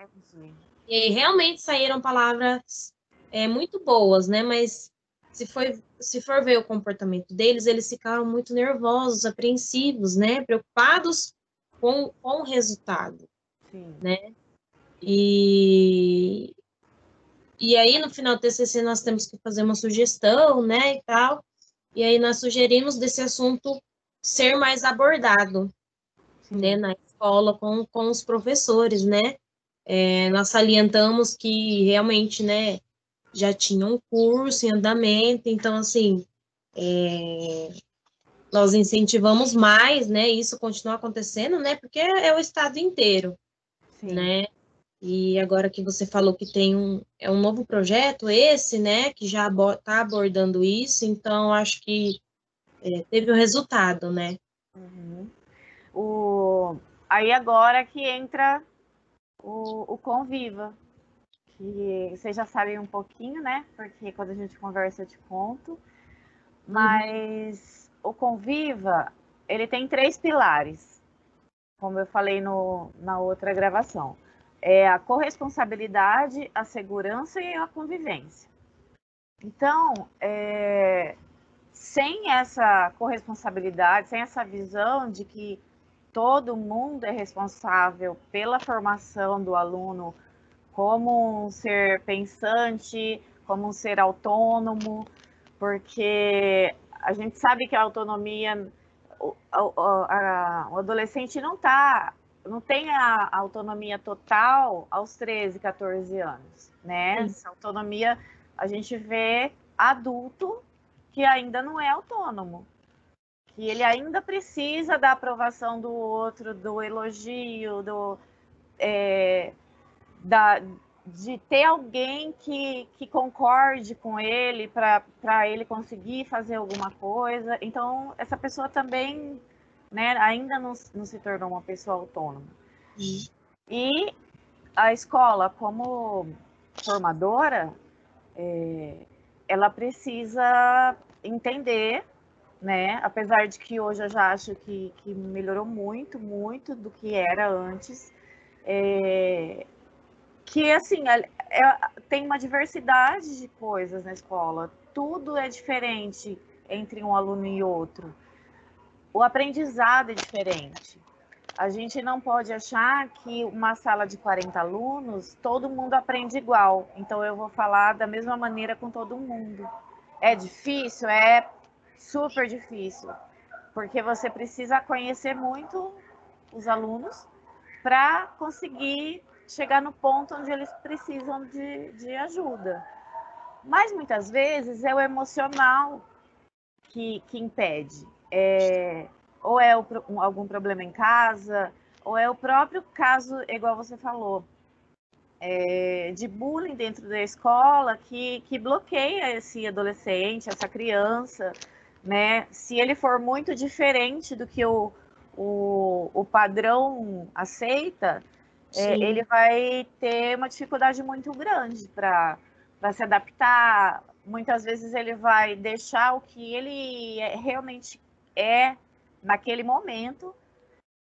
E realmente saíram palavras é, muito boas, né? Mas se, foi, se for ver o comportamento deles, eles ficaram muito nervosos, apreensivos, né? Preocupados com, com o resultado, Sim. né? E, e aí, no final do TCC, nós temos que fazer uma sugestão, né, e tal. E aí, nós sugerimos desse assunto ser mais abordado, né, na escola com, com os professores, né. É, nós salientamos que realmente, né, já tinha um curso em andamento, então, assim, é, nós incentivamos mais, né, isso continuar acontecendo, né, porque é o estado inteiro, Sim. né, e agora que você falou que tem um, é um novo projeto, esse, né, que já está abordando isso, então acho que é, teve o um resultado, né? Uhum. O, aí agora que entra o, o Conviva, que vocês já sabem um pouquinho, né? Porque quando a gente conversa eu te conto. Mas uhum. o Conviva, ele tem três pilares, como eu falei no, na outra gravação. É a corresponsabilidade, a segurança e a convivência. Então, é, sem essa corresponsabilidade, sem essa visão de que todo mundo é responsável pela formação do aluno como um ser pensante, como um ser autônomo, porque a gente sabe que a autonomia, o, a, o adolescente não tá, não tem a autonomia total aos 13, 14 anos, né? Sim. Essa autonomia a gente vê adulto que ainda não é autônomo, que ele ainda precisa da aprovação do outro, do elogio, do, é, da, de ter alguém que, que concorde com ele para ele conseguir fazer alguma coisa. Então, essa pessoa também né, ainda não, não se tornou uma pessoa autônoma. E a escola, como formadora, é, ela precisa entender né? Apesar de que hoje eu já acho que, que melhorou muito, muito do que era antes. É, que, assim, é, é, tem uma diversidade de coisas na escola. Tudo é diferente entre um aluno e outro. O aprendizado é diferente. A gente não pode achar que uma sala de 40 alunos, todo mundo aprende igual. Então, eu vou falar da mesma maneira com todo mundo. É difícil? É super difícil, porque você precisa conhecer muito os alunos para conseguir chegar no ponto onde eles precisam de, de ajuda. Mas muitas vezes é o emocional que, que impede. É, ou é o, algum problema em casa, ou é o próprio caso, igual você falou, é, de bullying dentro da escola que, que bloqueia esse adolescente, essa criança, né? Se ele for muito diferente do que o, o, o padrão aceita, é, ele vai ter uma dificuldade muito grande para se adaptar. Muitas vezes ele vai deixar o que ele é, realmente é naquele momento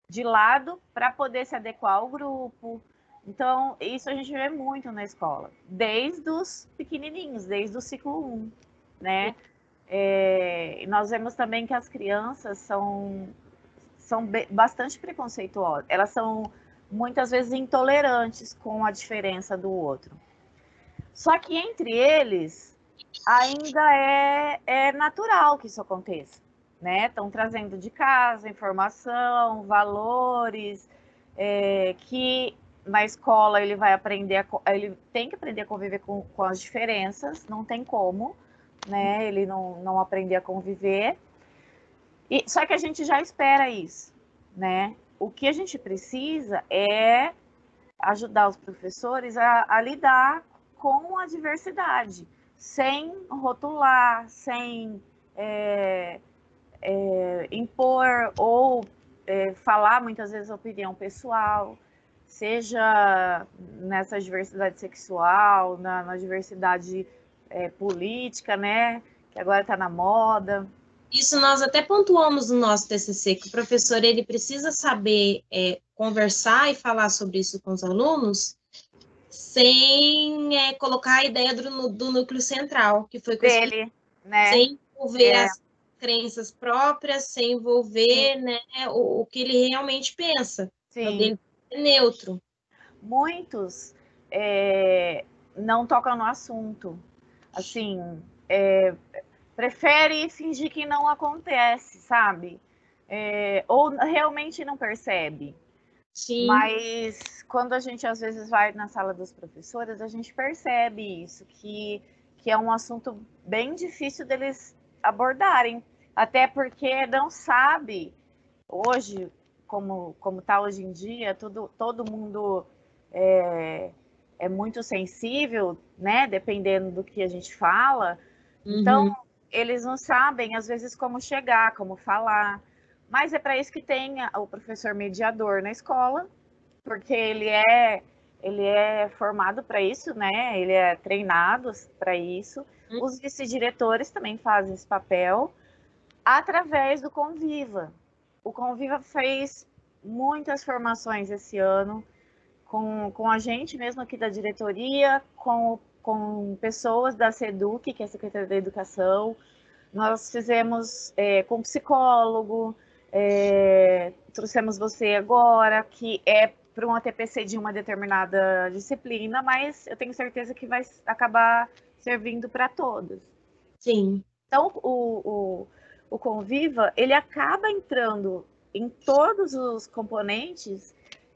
de lado para poder se adequar ao grupo. Então, isso a gente vê muito na escola, desde os pequenininhos, desde o ciclo 1, né? É, nós vemos também que as crianças são, são bastante preconceituosas, elas são muitas vezes intolerantes com a diferença do outro. Só que entre eles ainda é, é natural que isso aconteça, né? Estão trazendo de casa informação, valores, é, que na escola ele vai aprender, a, ele tem que aprender a conviver com, com as diferenças, não tem como né? Ele não, não aprender a conviver. E, só que a gente já espera isso, né? O que a gente precisa é ajudar os professores a, a lidar com a diversidade, sem rotular, sem é, é, impor ou é, falar muitas vezes opinião pessoal, seja nessa diversidade sexual, na, na diversidade é, política, né? Que agora está na moda. Isso nós até pontuamos no nosso TCC, que o professor ele precisa saber é, conversar e falar sobre isso com os alunos sem é, colocar a ideia do, do, núcleo central, que foi dele, né? Sem envolver é. as crenças próprias, sem envolver né, o, o, que ele realmente pensa. Sim. Então, é neutro. Muitos é, não tocam no assunto assim, é, prefere fingir que não acontece, sabe? É, ou realmente não percebe. Sim. Mas quando a gente às vezes vai na sala dos professores, a gente percebe isso, que, que é um assunto bem difícil deles abordarem. Até porque não sabe, hoje, como como está hoje em dia, tudo, todo mundo é, é muito sensível, né? Dependendo do que a gente fala. Uhum. Então, eles não sabem, às vezes, como chegar, como falar. Mas é para isso que tem o professor mediador na escola, porque ele é, ele é formado para isso, né? Ele é treinado para isso. Hum. Os vice-diretores também fazem esse papel através do Conviva. O Conviva fez muitas formações esse ano com, com a gente mesmo aqui da diretoria, com, com pessoas da SEDUC, que é a Secretaria da Educação. Nós fizemos é, com psicólogo, é, trouxemos você agora, que é para um ATPC de uma determinada disciplina, mas eu tenho certeza que vai acabar servindo para todos. Sim. Então, o, o, o Conviva, ele acaba entrando em todos os componentes,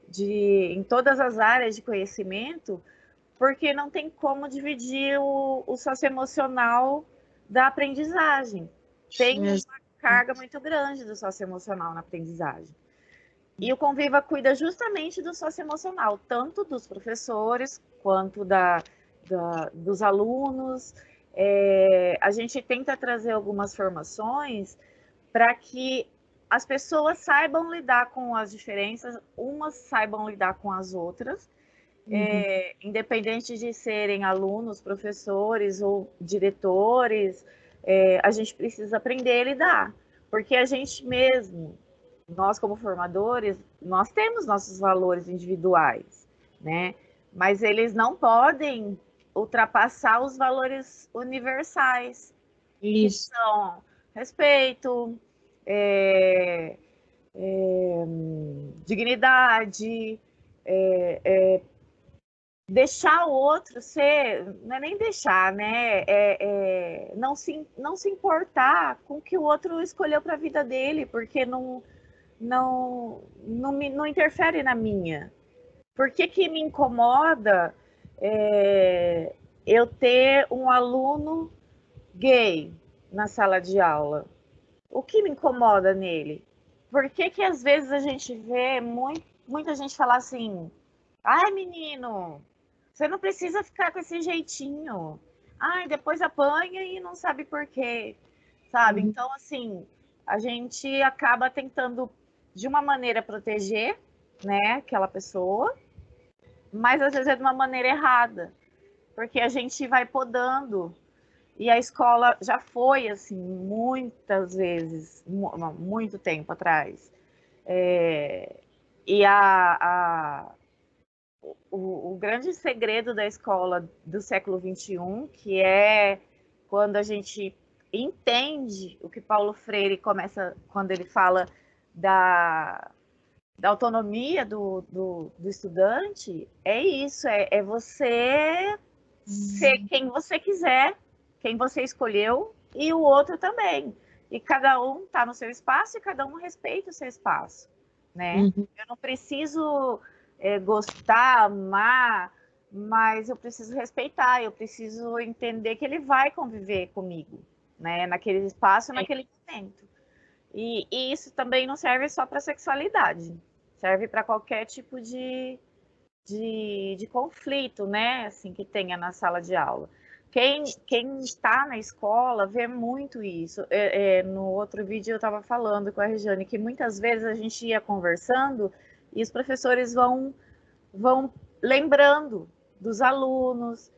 de, em todas as áreas de conhecimento, porque não tem como dividir o, o socioemocional da aprendizagem. Tem uma carga muito grande do socioemocional na aprendizagem. E o Conviva cuida justamente do socioemocional, tanto dos professores quanto da, da dos alunos. É, a gente tenta trazer algumas formações para que as pessoas saibam lidar com as diferenças, umas saibam lidar com as outras, uhum. é, independente de serem alunos, professores ou diretores, é, a gente precisa aprender a lidar, porque a gente mesmo nós como formadores, nós temos nossos valores individuais, né? Mas eles não podem ultrapassar os valores universais. Isso. Que são respeito, é, é, dignidade, é, é, deixar o outro ser, não é nem deixar, né? É, é, não, se, não se importar com o que o outro escolheu para a vida dele, porque não não, não, me, não interfere na minha. Por que, que me incomoda é, eu ter um aluno gay na sala de aula? O que me incomoda nele? Por que, que às vezes a gente vê muito, muita gente falar assim: ai menino, você não precisa ficar com esse jeitinho. Ai, depois apanha e não sabe por quê. Sabe? Uhum. Então, assim, a gente acaba tentando de uma maneira proteger, né, aquela pessoa, mas às vezes é de uma maneira errada, porque a gente vai podando e a escola já foi assim muitas vezes, muito tempo atrás. É, e a, a o, o, grande segredo da escola do século XXI, que é quando a gente entende o que Paulo Freire começa, quando ele fala da, da autonomia do, do, do, estudante é isso, é, é você ser quem você quiser, quem você escolheu, e o outro também. E cada um está no seu espaço e cada um respeita o seu espaço. Né? Uhum. Eu não preciso é, gostar, amar, mas eu preciso respeitar, eu preciso entender que ele vai conviver comigo, né? Naquele espaço, naquele momento. E, e isso também não serve só para sexualidade, serve para qualquer tipo de, de, de, conflito, né? Assim, que tenha na sala de aula. Quem, quem está na escola vê muito isso. É, é, no outro vídeo eu estava falando com a Regiane que muitas vezes a gente ia conversando e os professores vão, vão lembrando dos alunos,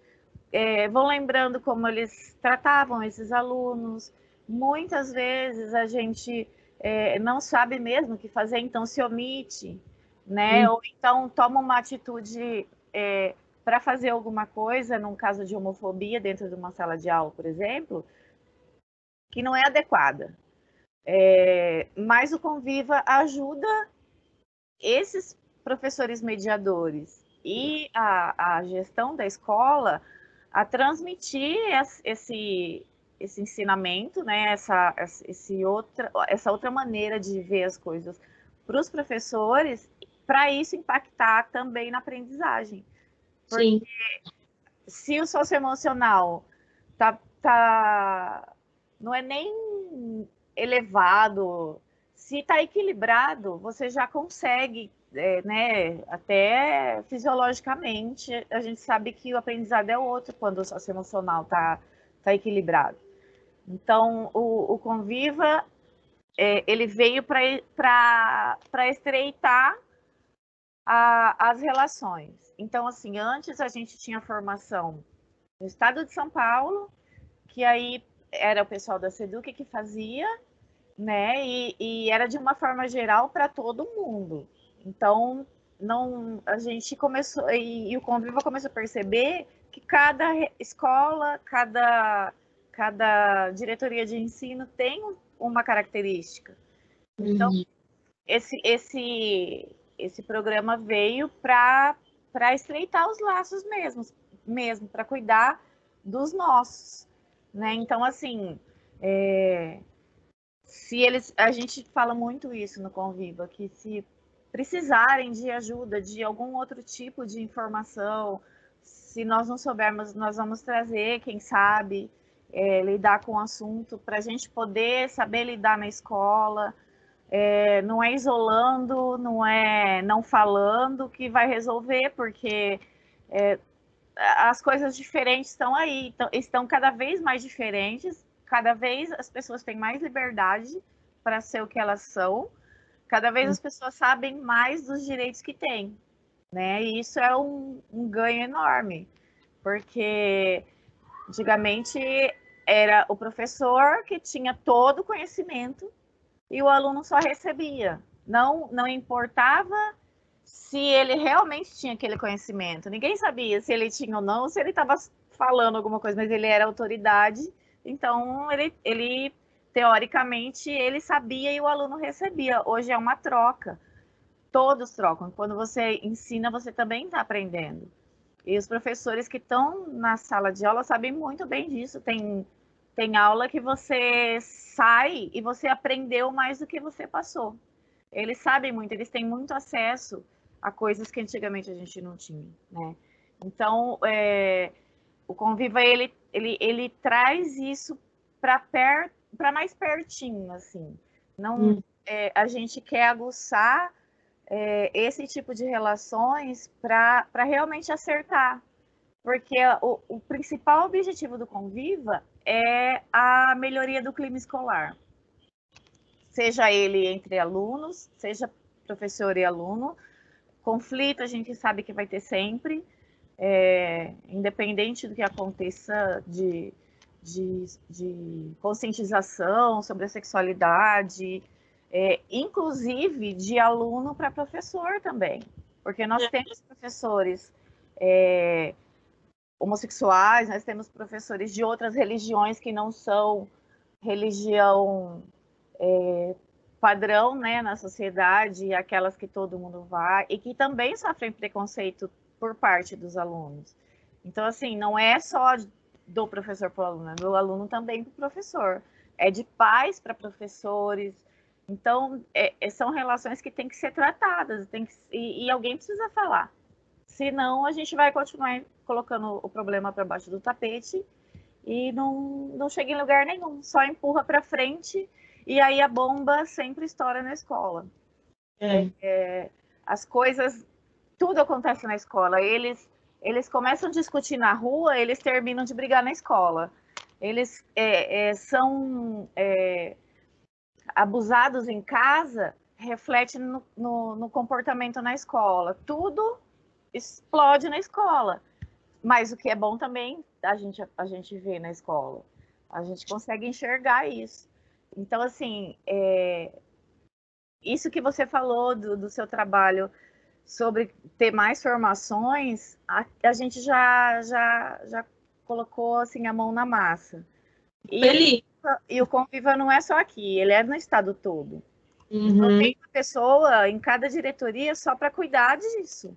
é, vão lembrando como eles tratavam esses alunos, muitas vezes a gente é, não sabe mesmo o que fazer, então se omite, né? Hum. Ou então toma uma atitude é, para fazer alguma coisa, num caso de homofobia dentro de uma sala de aula, por exemplo, que não é adequada. É, mas o Conviva ajuda esses professores mediadores e a, a gestão da escola a transmitir esse, esse ensinamento, né, essa, esse outra, essa outra maneira de ver as coisas para os professores, para isso impactar também na aprendizagem. Porque Sim. se o socioemocional tá, tá, não é nem elevado, se está equilibrado, você já consegue, é, né, até fisiologicamente, a gente sabe que o aprendizado é outro quando o socioemocional está tá equilibrado. Então, o, o Conviva, é, ele veio para estreitar a, as relações. Então, assim, antes a gente tinha formação no estado de São Paulo, que aí era o pessoal da Seduc que fazia, né? E, e era de uma forma geral para todo mundo. Então, não, a gente começou e, e, o Conviva começou a perceber que cada escola, cada cada diretoria de ensino tem uma característica. Então, uhum. esse esse esse programa veio para estreitar os laços mesmo, mesmo para cuidar dos nossos, né? Então, assim, é, se eles, a gente fala muito isso no Conviva, que se precisarem de ajuda, de algum outro tipo de informação, se nós não soubermos, nós vamos trazer, quem sabe, é, lidar com o assunto, para a gente poder saber lidar na escola. É, não é isolando, não é não falando que vai resolver, porque é, as coisas diferentes estão aí, estão, estão cada vez mais diferentes, cada vez as pessoas têm mais liberdade para ser o que elas são, cada vez as pessoas sabem mais dos direitos que têm, né? E isso é um, um ganho enorme, porque antigamente era o professor que tinha todo o conhecimento e o aluno só recebia. Não, não importava se ele realmente tinha aquele conhecimento. Ninguém sabia se ele tinha ou não, se ele estava falando alguma coisa, mas ele era autoridade então, ele, ele teoricamente, ele sabia e o aluno recebia. Hoje é uma troca. Todos trocam. Quando você ensina, você também está aprendendo. E os professores que estão na sala de aula sabem muito bem disso. Tem, tem aula que você sai e você aprendeu mais do que você passou. Eles sabem muito, eles têm muito acesso a coisas que antigamente a gente não tinha, né? Então, é, o Conviva, ele ele, ele traz isso para per, mais pertinho, assim. Não, hum. é, a gente quer aguçar é, esse tipo de relações para realmente acertar. Porque o, o principal objetivo do Conviva é a melhoria do clima escolar. Seja ele entre alunos, seja professor e aluno. Conflito a gente sabe que vai ter sempre, é, independente do que aconteça de, de, de conscientização sobre a sexualidade, é, inclusive de aluno para professor também, porque nós é. temos professores é, homossexuais, nós temos professores de outras religiões que não são religião é, padrão né, na sociedade, aquelas que todo mundo vai, e que também sofrem preconceito por parte dos alunos. Então, assim, não é só do professor para o aluno, é do aluno também para o professor. É de pais para professores. Então, é, é, são relações que têm que ser tratadas tem que, e, e alguém precisa falar. Senão, a gente vai continuar colocando o problema para baixo do tapete e não, não chega em lugar nenhum, só empurra para frente e aí a bomba sempre estoura na escola. É. É, as coisas tudo acontece na escola. Eles, eles começam a discutir na rua, eles terminam de brigar na escola. Eles é, é, são é, abusados em casa, reflete no, no, no comportamento na escola. Tudo explode na escola. Mas o que é bom também a gente, a gente vê na escola. A gente consegue enxergar isso. Então, assim, é, isso que você falou do, do seu trabalho sobre ter mais formações, a, a gente já, já, já colocou assim a mão na massa. E, e o Conviva não é só aqui, ele é no estado todo. Uhum. Então, tem uma pessoa em cada diretoria só para cuidar disso.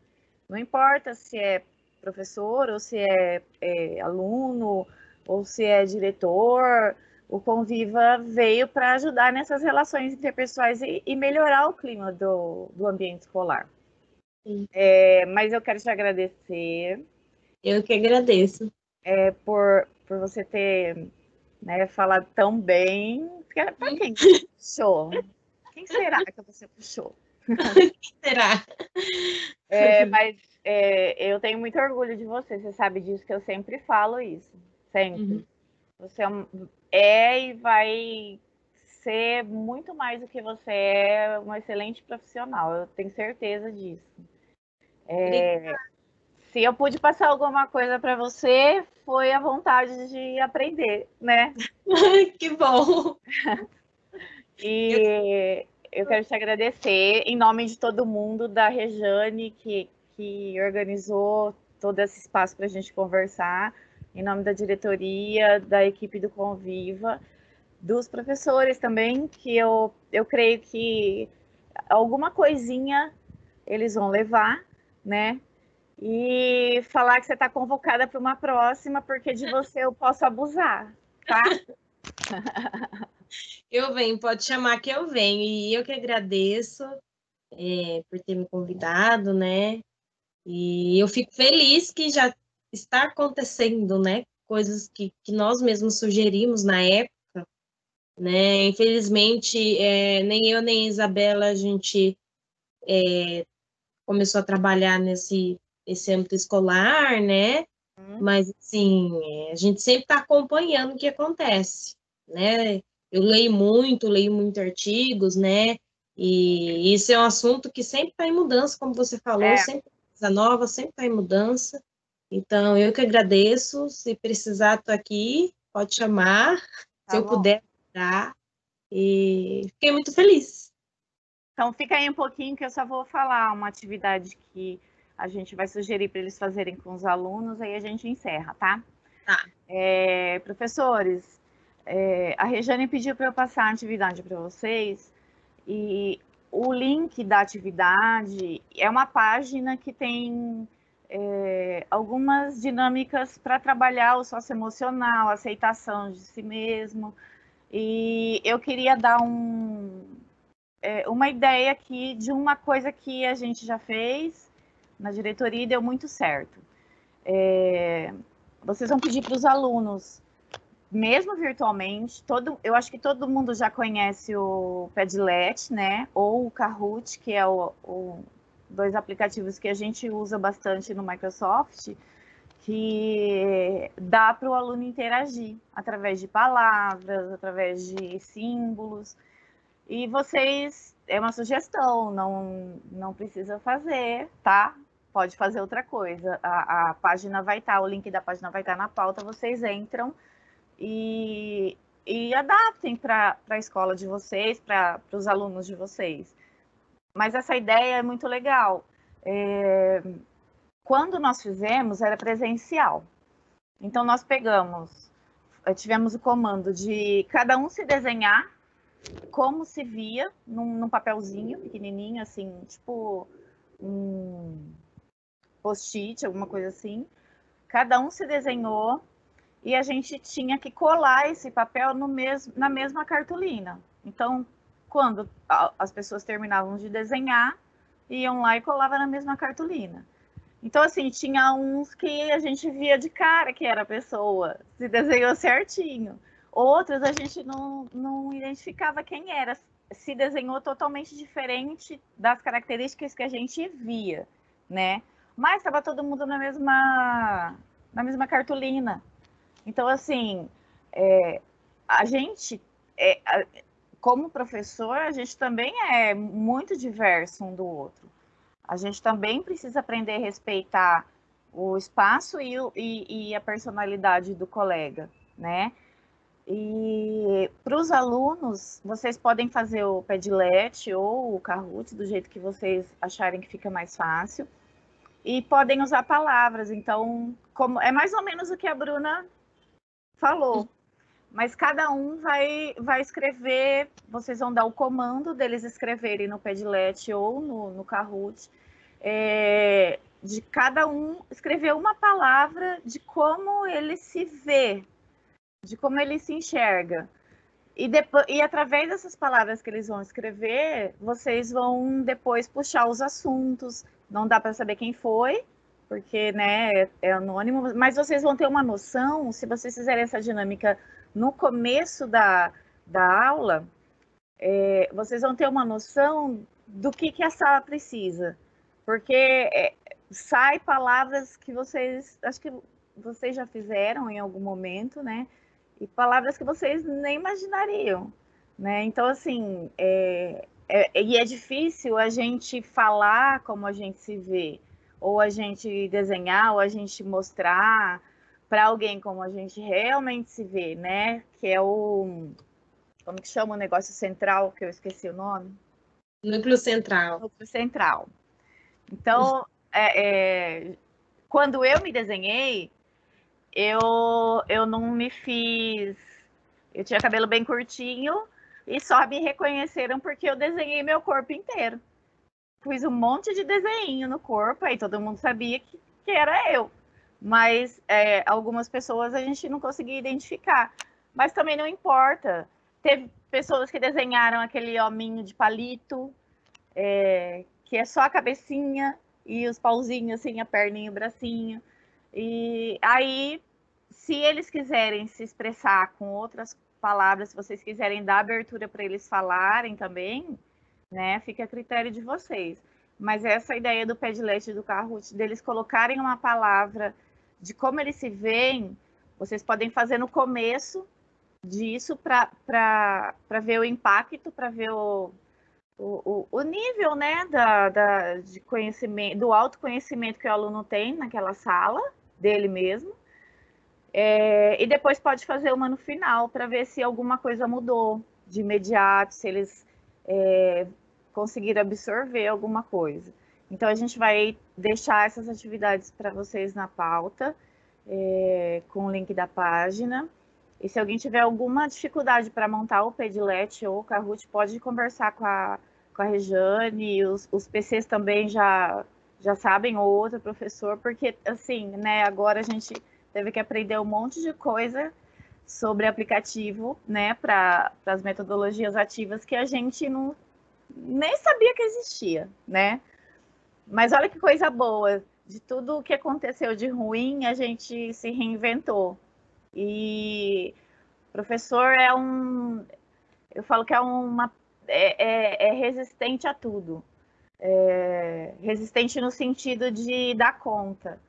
Não importa se é professor, ou se é, é aluno, ou se é diretor, o Conviva veio para ajudar nessas relações interpessoais e, e melhorar o clima do, do ambiente escolar. É, mas eu quero te agradecer. Eu que agradeço. É, por, por você ter né, falado tão bem. Para quem puxou? Quem será que você puxou? Será? É, mas é, eu tenho muito orgulho de você. Você sabe disso que eu sempre falo isso. Sempre. Uhum. Você é, é e vai ser muito mais do que você é, um excelente profissional. Eu tenho certeza disso. É, se eu pude passar alguma coisa para você, foi a vontade de aprender, né? que bom! e eu quero te agradecer em nome de todo mundo, da Rejane, que, que organizou todo esse espaço para a gente conversar, em nome da diretoria, da equipe do Conviva, dos professores também, que eu, eu creio que alguma coisinha eles vão levar, né? E falar que você está convocada para uma próxima, porque de você eu posso abusar, tá? Eu venho, pode chamar que eu venho. E eu que agradeço é, por ter me convidado, né? E eu fico feliz que já está acontecendo, né? Coisas que, que nós mesmos sugerimos na época, né? Infelizmente, é, nem eu nem a Isabela, a gente é, começou a trabalhar nesse, esse âmbito escolar, né? Uhum. Mas, assim, a gente sempre está acompanhando o que acontece, né? Eu leio muito, leio muito artigos, né? E isso é um assunto que sempre está em mudança, como você falou, é. sempre coisa nova, sempre está em mudança. Então, eu que agradeço. Se precisar, estou aqui, pode chamar, tá se eu puder dar. E fiquei muito feliz. Então, fica aí um pouquinho que eu só vou falar uma atividade que a gente vai sugerir para eles fazerem com os alunos, aí a gente encerra, tá? Tá. É, professores, é, a Rejane pediu para eu passar a atividade para vocês e o link da atividade é uma página que tem é, algumas dinâmicas para trabalhar o socioemocional, aceitação de si mesmo. E eu queria dar um, é, uma ideia aqui de uma coisa que a gente já fez na diretoria e deu muito certo. É, vocês vão pedir para os alunos, mesmo virtualmente, todo, eu acho que todo mundo já conhece o Padlet, né? Ou o Kahoot, que é o, o dois aplicativos que a gente usa bastante no Microsoft, que dá para o aluno interagir através de palavras, através de símbolos. E vocês, é uma sugestão, não, não precisa fazer, tá? pode fazer outra coisa. A, a página vai estar, tá, o link da página vai estar tá na pauta, vocês entram e, e adaptem para a escola de vocês, para os alunos de vocês. Mas essa ideia é muito legal. É, quando nós fizemos, era presencial. Então, nós pegamos, eh, tivemos o comando de cada um se desenhar como se via num, num papelzinho pequenininho, assim, tipo um, post-it, alguma coisa assim. Cada um se desenhou e a gente tinha que colar esse papel no mesmo, na mesma cartolina. Então, quando as pessoas terminavam de desenhar, iam lá e colavam na mesma cartolina. Então, assim, tinha uns que a gente via de cara que era a pessoa, se desenhou certinho. Outros a gente não, não identificava quem era, se desenhou totalmente diferente das características que a gente via, né? mas estava todo mundo na mesma, na mesma cartolina. Então, assim, é, a gente, é, como professor, a gente também é muito diverso um do outro. A gente também precisa aprender a respeitar o espaço e, e, e a personalidade do colega, né? E para os alunos, vocês podem fazer o Padlet ou o Kahoot, do jeito que vocês acharem que fica mais fácil e podem usar palavras. Então, como é mais ou menos o que a Bruna falou. Mas cada um vai, vai escrever, vocês vão dar o comando deles escreverem no Padlet ou no, no Kahoot, é, de cada um escrever uma palavra de como ele se vê, de como ele se enxerga. E, depois, e através dessas palavras que eles vão escrever, vocês vão depois puxar os assuntos, não dá para saber quem foi, porque né, é, anônimo, mas vocês vão ter uma noção, se vocês fizerem essa dinâmica no começo da, da aula, é, vocês vão ter uma noção do que, que a sala precisa. Porque é, sai palavras que vocês, acho que vocês já fizeram em algum momento, né? E palavras que vocês nem imaginariam, né? Então, assim, é, é, e é difícil a gente falar como a gente se vê. Ou a gente desenhar, ou a gente mostrar para alguém como a gente realmente se vê, né? Que é o como que chama o negócio central que eu esqueci o nome? Núcleo central. Núcleo central. Então, é, é, quando eu me desenhei, eu eu não me fiz, eu tinha cabelo bem curtinho e só me reconheceram porque eu desenhei meu corpo inteiro. Fiz um monte de desenho no corpo, aí todo mundo sabia que, que era eu. Mas é, algumas pessoas a gente não conseguia identificar. Mas também não importa. Teve pessoas que desenharam aquele hominho de palito, é, que é só a cabecinha e os pauzinhos, assim, a perninha e o bracinho. E aí, se eles quiserem se expressar com outras palavras, se vocês quiserem dar abertura para eles falarem também, né? Fica a critério de vocês. Mas essa ideia do Padlet e do Kahoot, deles colocarem uma palavra de como eles se veem, vocês podem fazer no começo disso para ver o impacto, para ver o, o, o, nível né, da, da, de conhecimento, do autoconhecimento que o aluno tem naquela sala, dele mesmo. É, e depois pode fazer uma no final para ver se alguma coisa mudou de imediato, se eles é, conseguiram absorver alguma coisa. Então a gente vai deixar essas atividades para vocês na pauta, é, com o link da página. E se alguém tiver alguma dificuldade para montar o Padlet ou o Kahoot, pode conversar com a, com a Rejane, os, os PCs também já, já sabem, ou outro professor, porque assim, né, agora a gente teve que aprender um monte de coisa sobre aplicativo, né, para as metodologias ativas que a gente não nem sabia que existia, né? Mas olha que coisa boa, de tudo o que aconteceu de ruim, a gente se reinventou. E professor é um, eu falo que é uma é, é, é resistente a tudo. É, resistente no sentido de dar conta.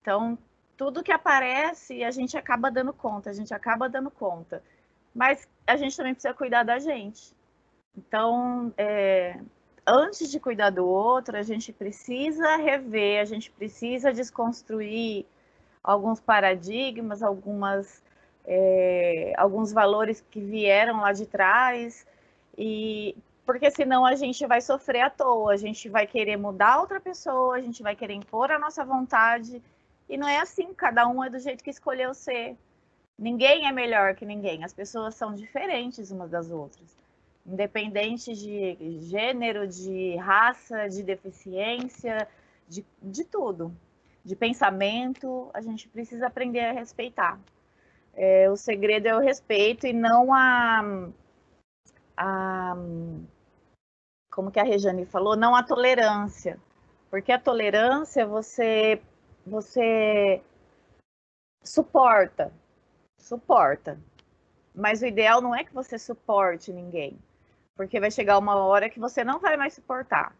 Então, tudo que aparece, a gente acaba dando conta, a gente acaba dando conta. Mas a gente também precisa cuidar da gente. Então, é, antes de cuidar do outro, a gente precisa rever, a gente precisa desconstruir alguns paradigmas, algumas, é, alguns valores que vieram lá de trás, e porque senão a gente vai sofrer à toa, a gente vai querer mudar outra pessoa, a gente vai querer impor a nossa vontade e não é assim, cada um é do jeito que escolheu ser. Ninguém é melhor que ninguém, as pessoas são diferentes umas das outras. Independente de gênero, de raça, de deficiência, de, de tudo. De pensamento, a gente precisa aprender a respeitar. É, o segredo é o respeito e não a, a. Como que a Rejane falou? Não a tolerância. Porque a tolerância você você suporta, suporta. Mas o ideal não é que você suporte ninguém, porque vai chegar uma hora que você não vai mais suportar.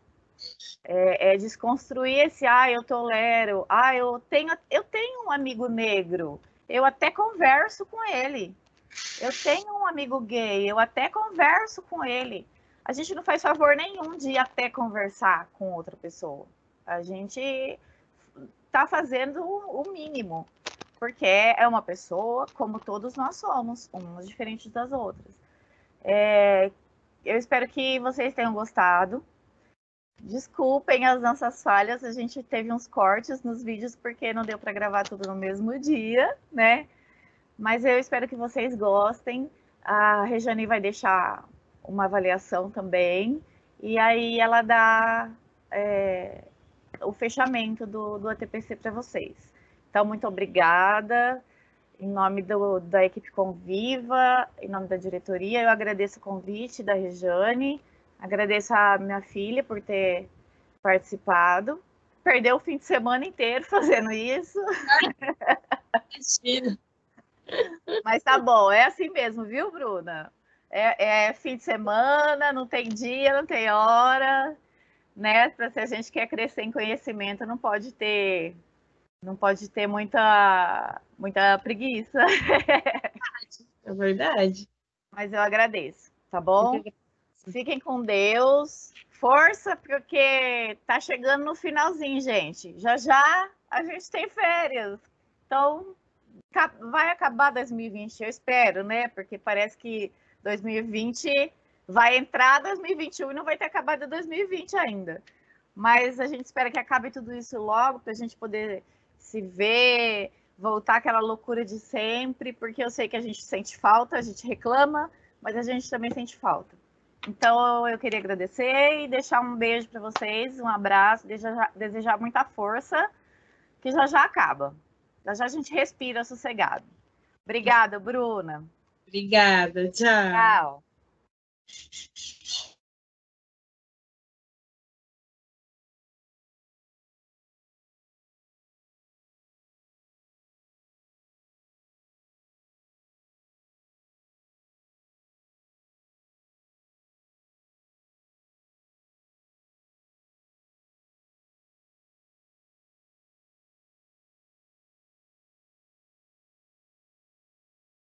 É, é desconstruir esse, ah, eu tolero, ah, eu tenho, eu tenho um amigo negro, eu até converso com ele. Eu tenho um amigo gay, eu até converso com ele. A gente não faz favor nenhum de até conversar com outra pessoa. A gente está fazendo o mínimo, porque é uma pessoa como todos nós somos, umas diferentes das outras. É, eu espero que vocês tenham gostado. Desculpem as nossas falhas, a gente teve uns cortes nos vídeos porque não deu para gravar tudo no mesmo dia, né? Mas eu espero que vocês gostem. A Rejane vai deixar uma avaliação também. E aí ela dá é, o fechamento do, do ATPC para vocês. Então, muito obrigada. Em nome do, da equipe Conviva, em nome da diretoria, eu agradeço o convite da Rejane, agradeço a minha filha por ter participado. Perdeu o fim de semana inteiro fazendo isso. Mas tá bom, é assim mesmo, viu, Bruna? É, é, fim de semana, não tem dia, não tem hora né? Se a gente quer crescer em conhecimento, não pode ter, não pode ter muita, muita preguiça. É verdade. Mas eu agradeço, tá bom? Fiquem com Deus, força, porque tá chegando no finalzinho, gente. Já já a gente tem férias. Então, vai acabar 2020, eu espero, né? Porque parece que 2020 vai entrar 2021 e não vai ter acabado 2020 ainda. Mas a gente espera que acabe tudo isso logo para a gente poder se ver, voltar aquela loucura de sempre, porque eu sei que a gente sente falta, a gente reclama, mas a gente também sente falta. Então eu queria agradecer e deixar um beijo para vocês, um abraço, desejar, desejar muita força, que já já acaba. Já já a gente respira sossegado. Obrigada, Bruna. Obrigada, tchau. Tchau. shh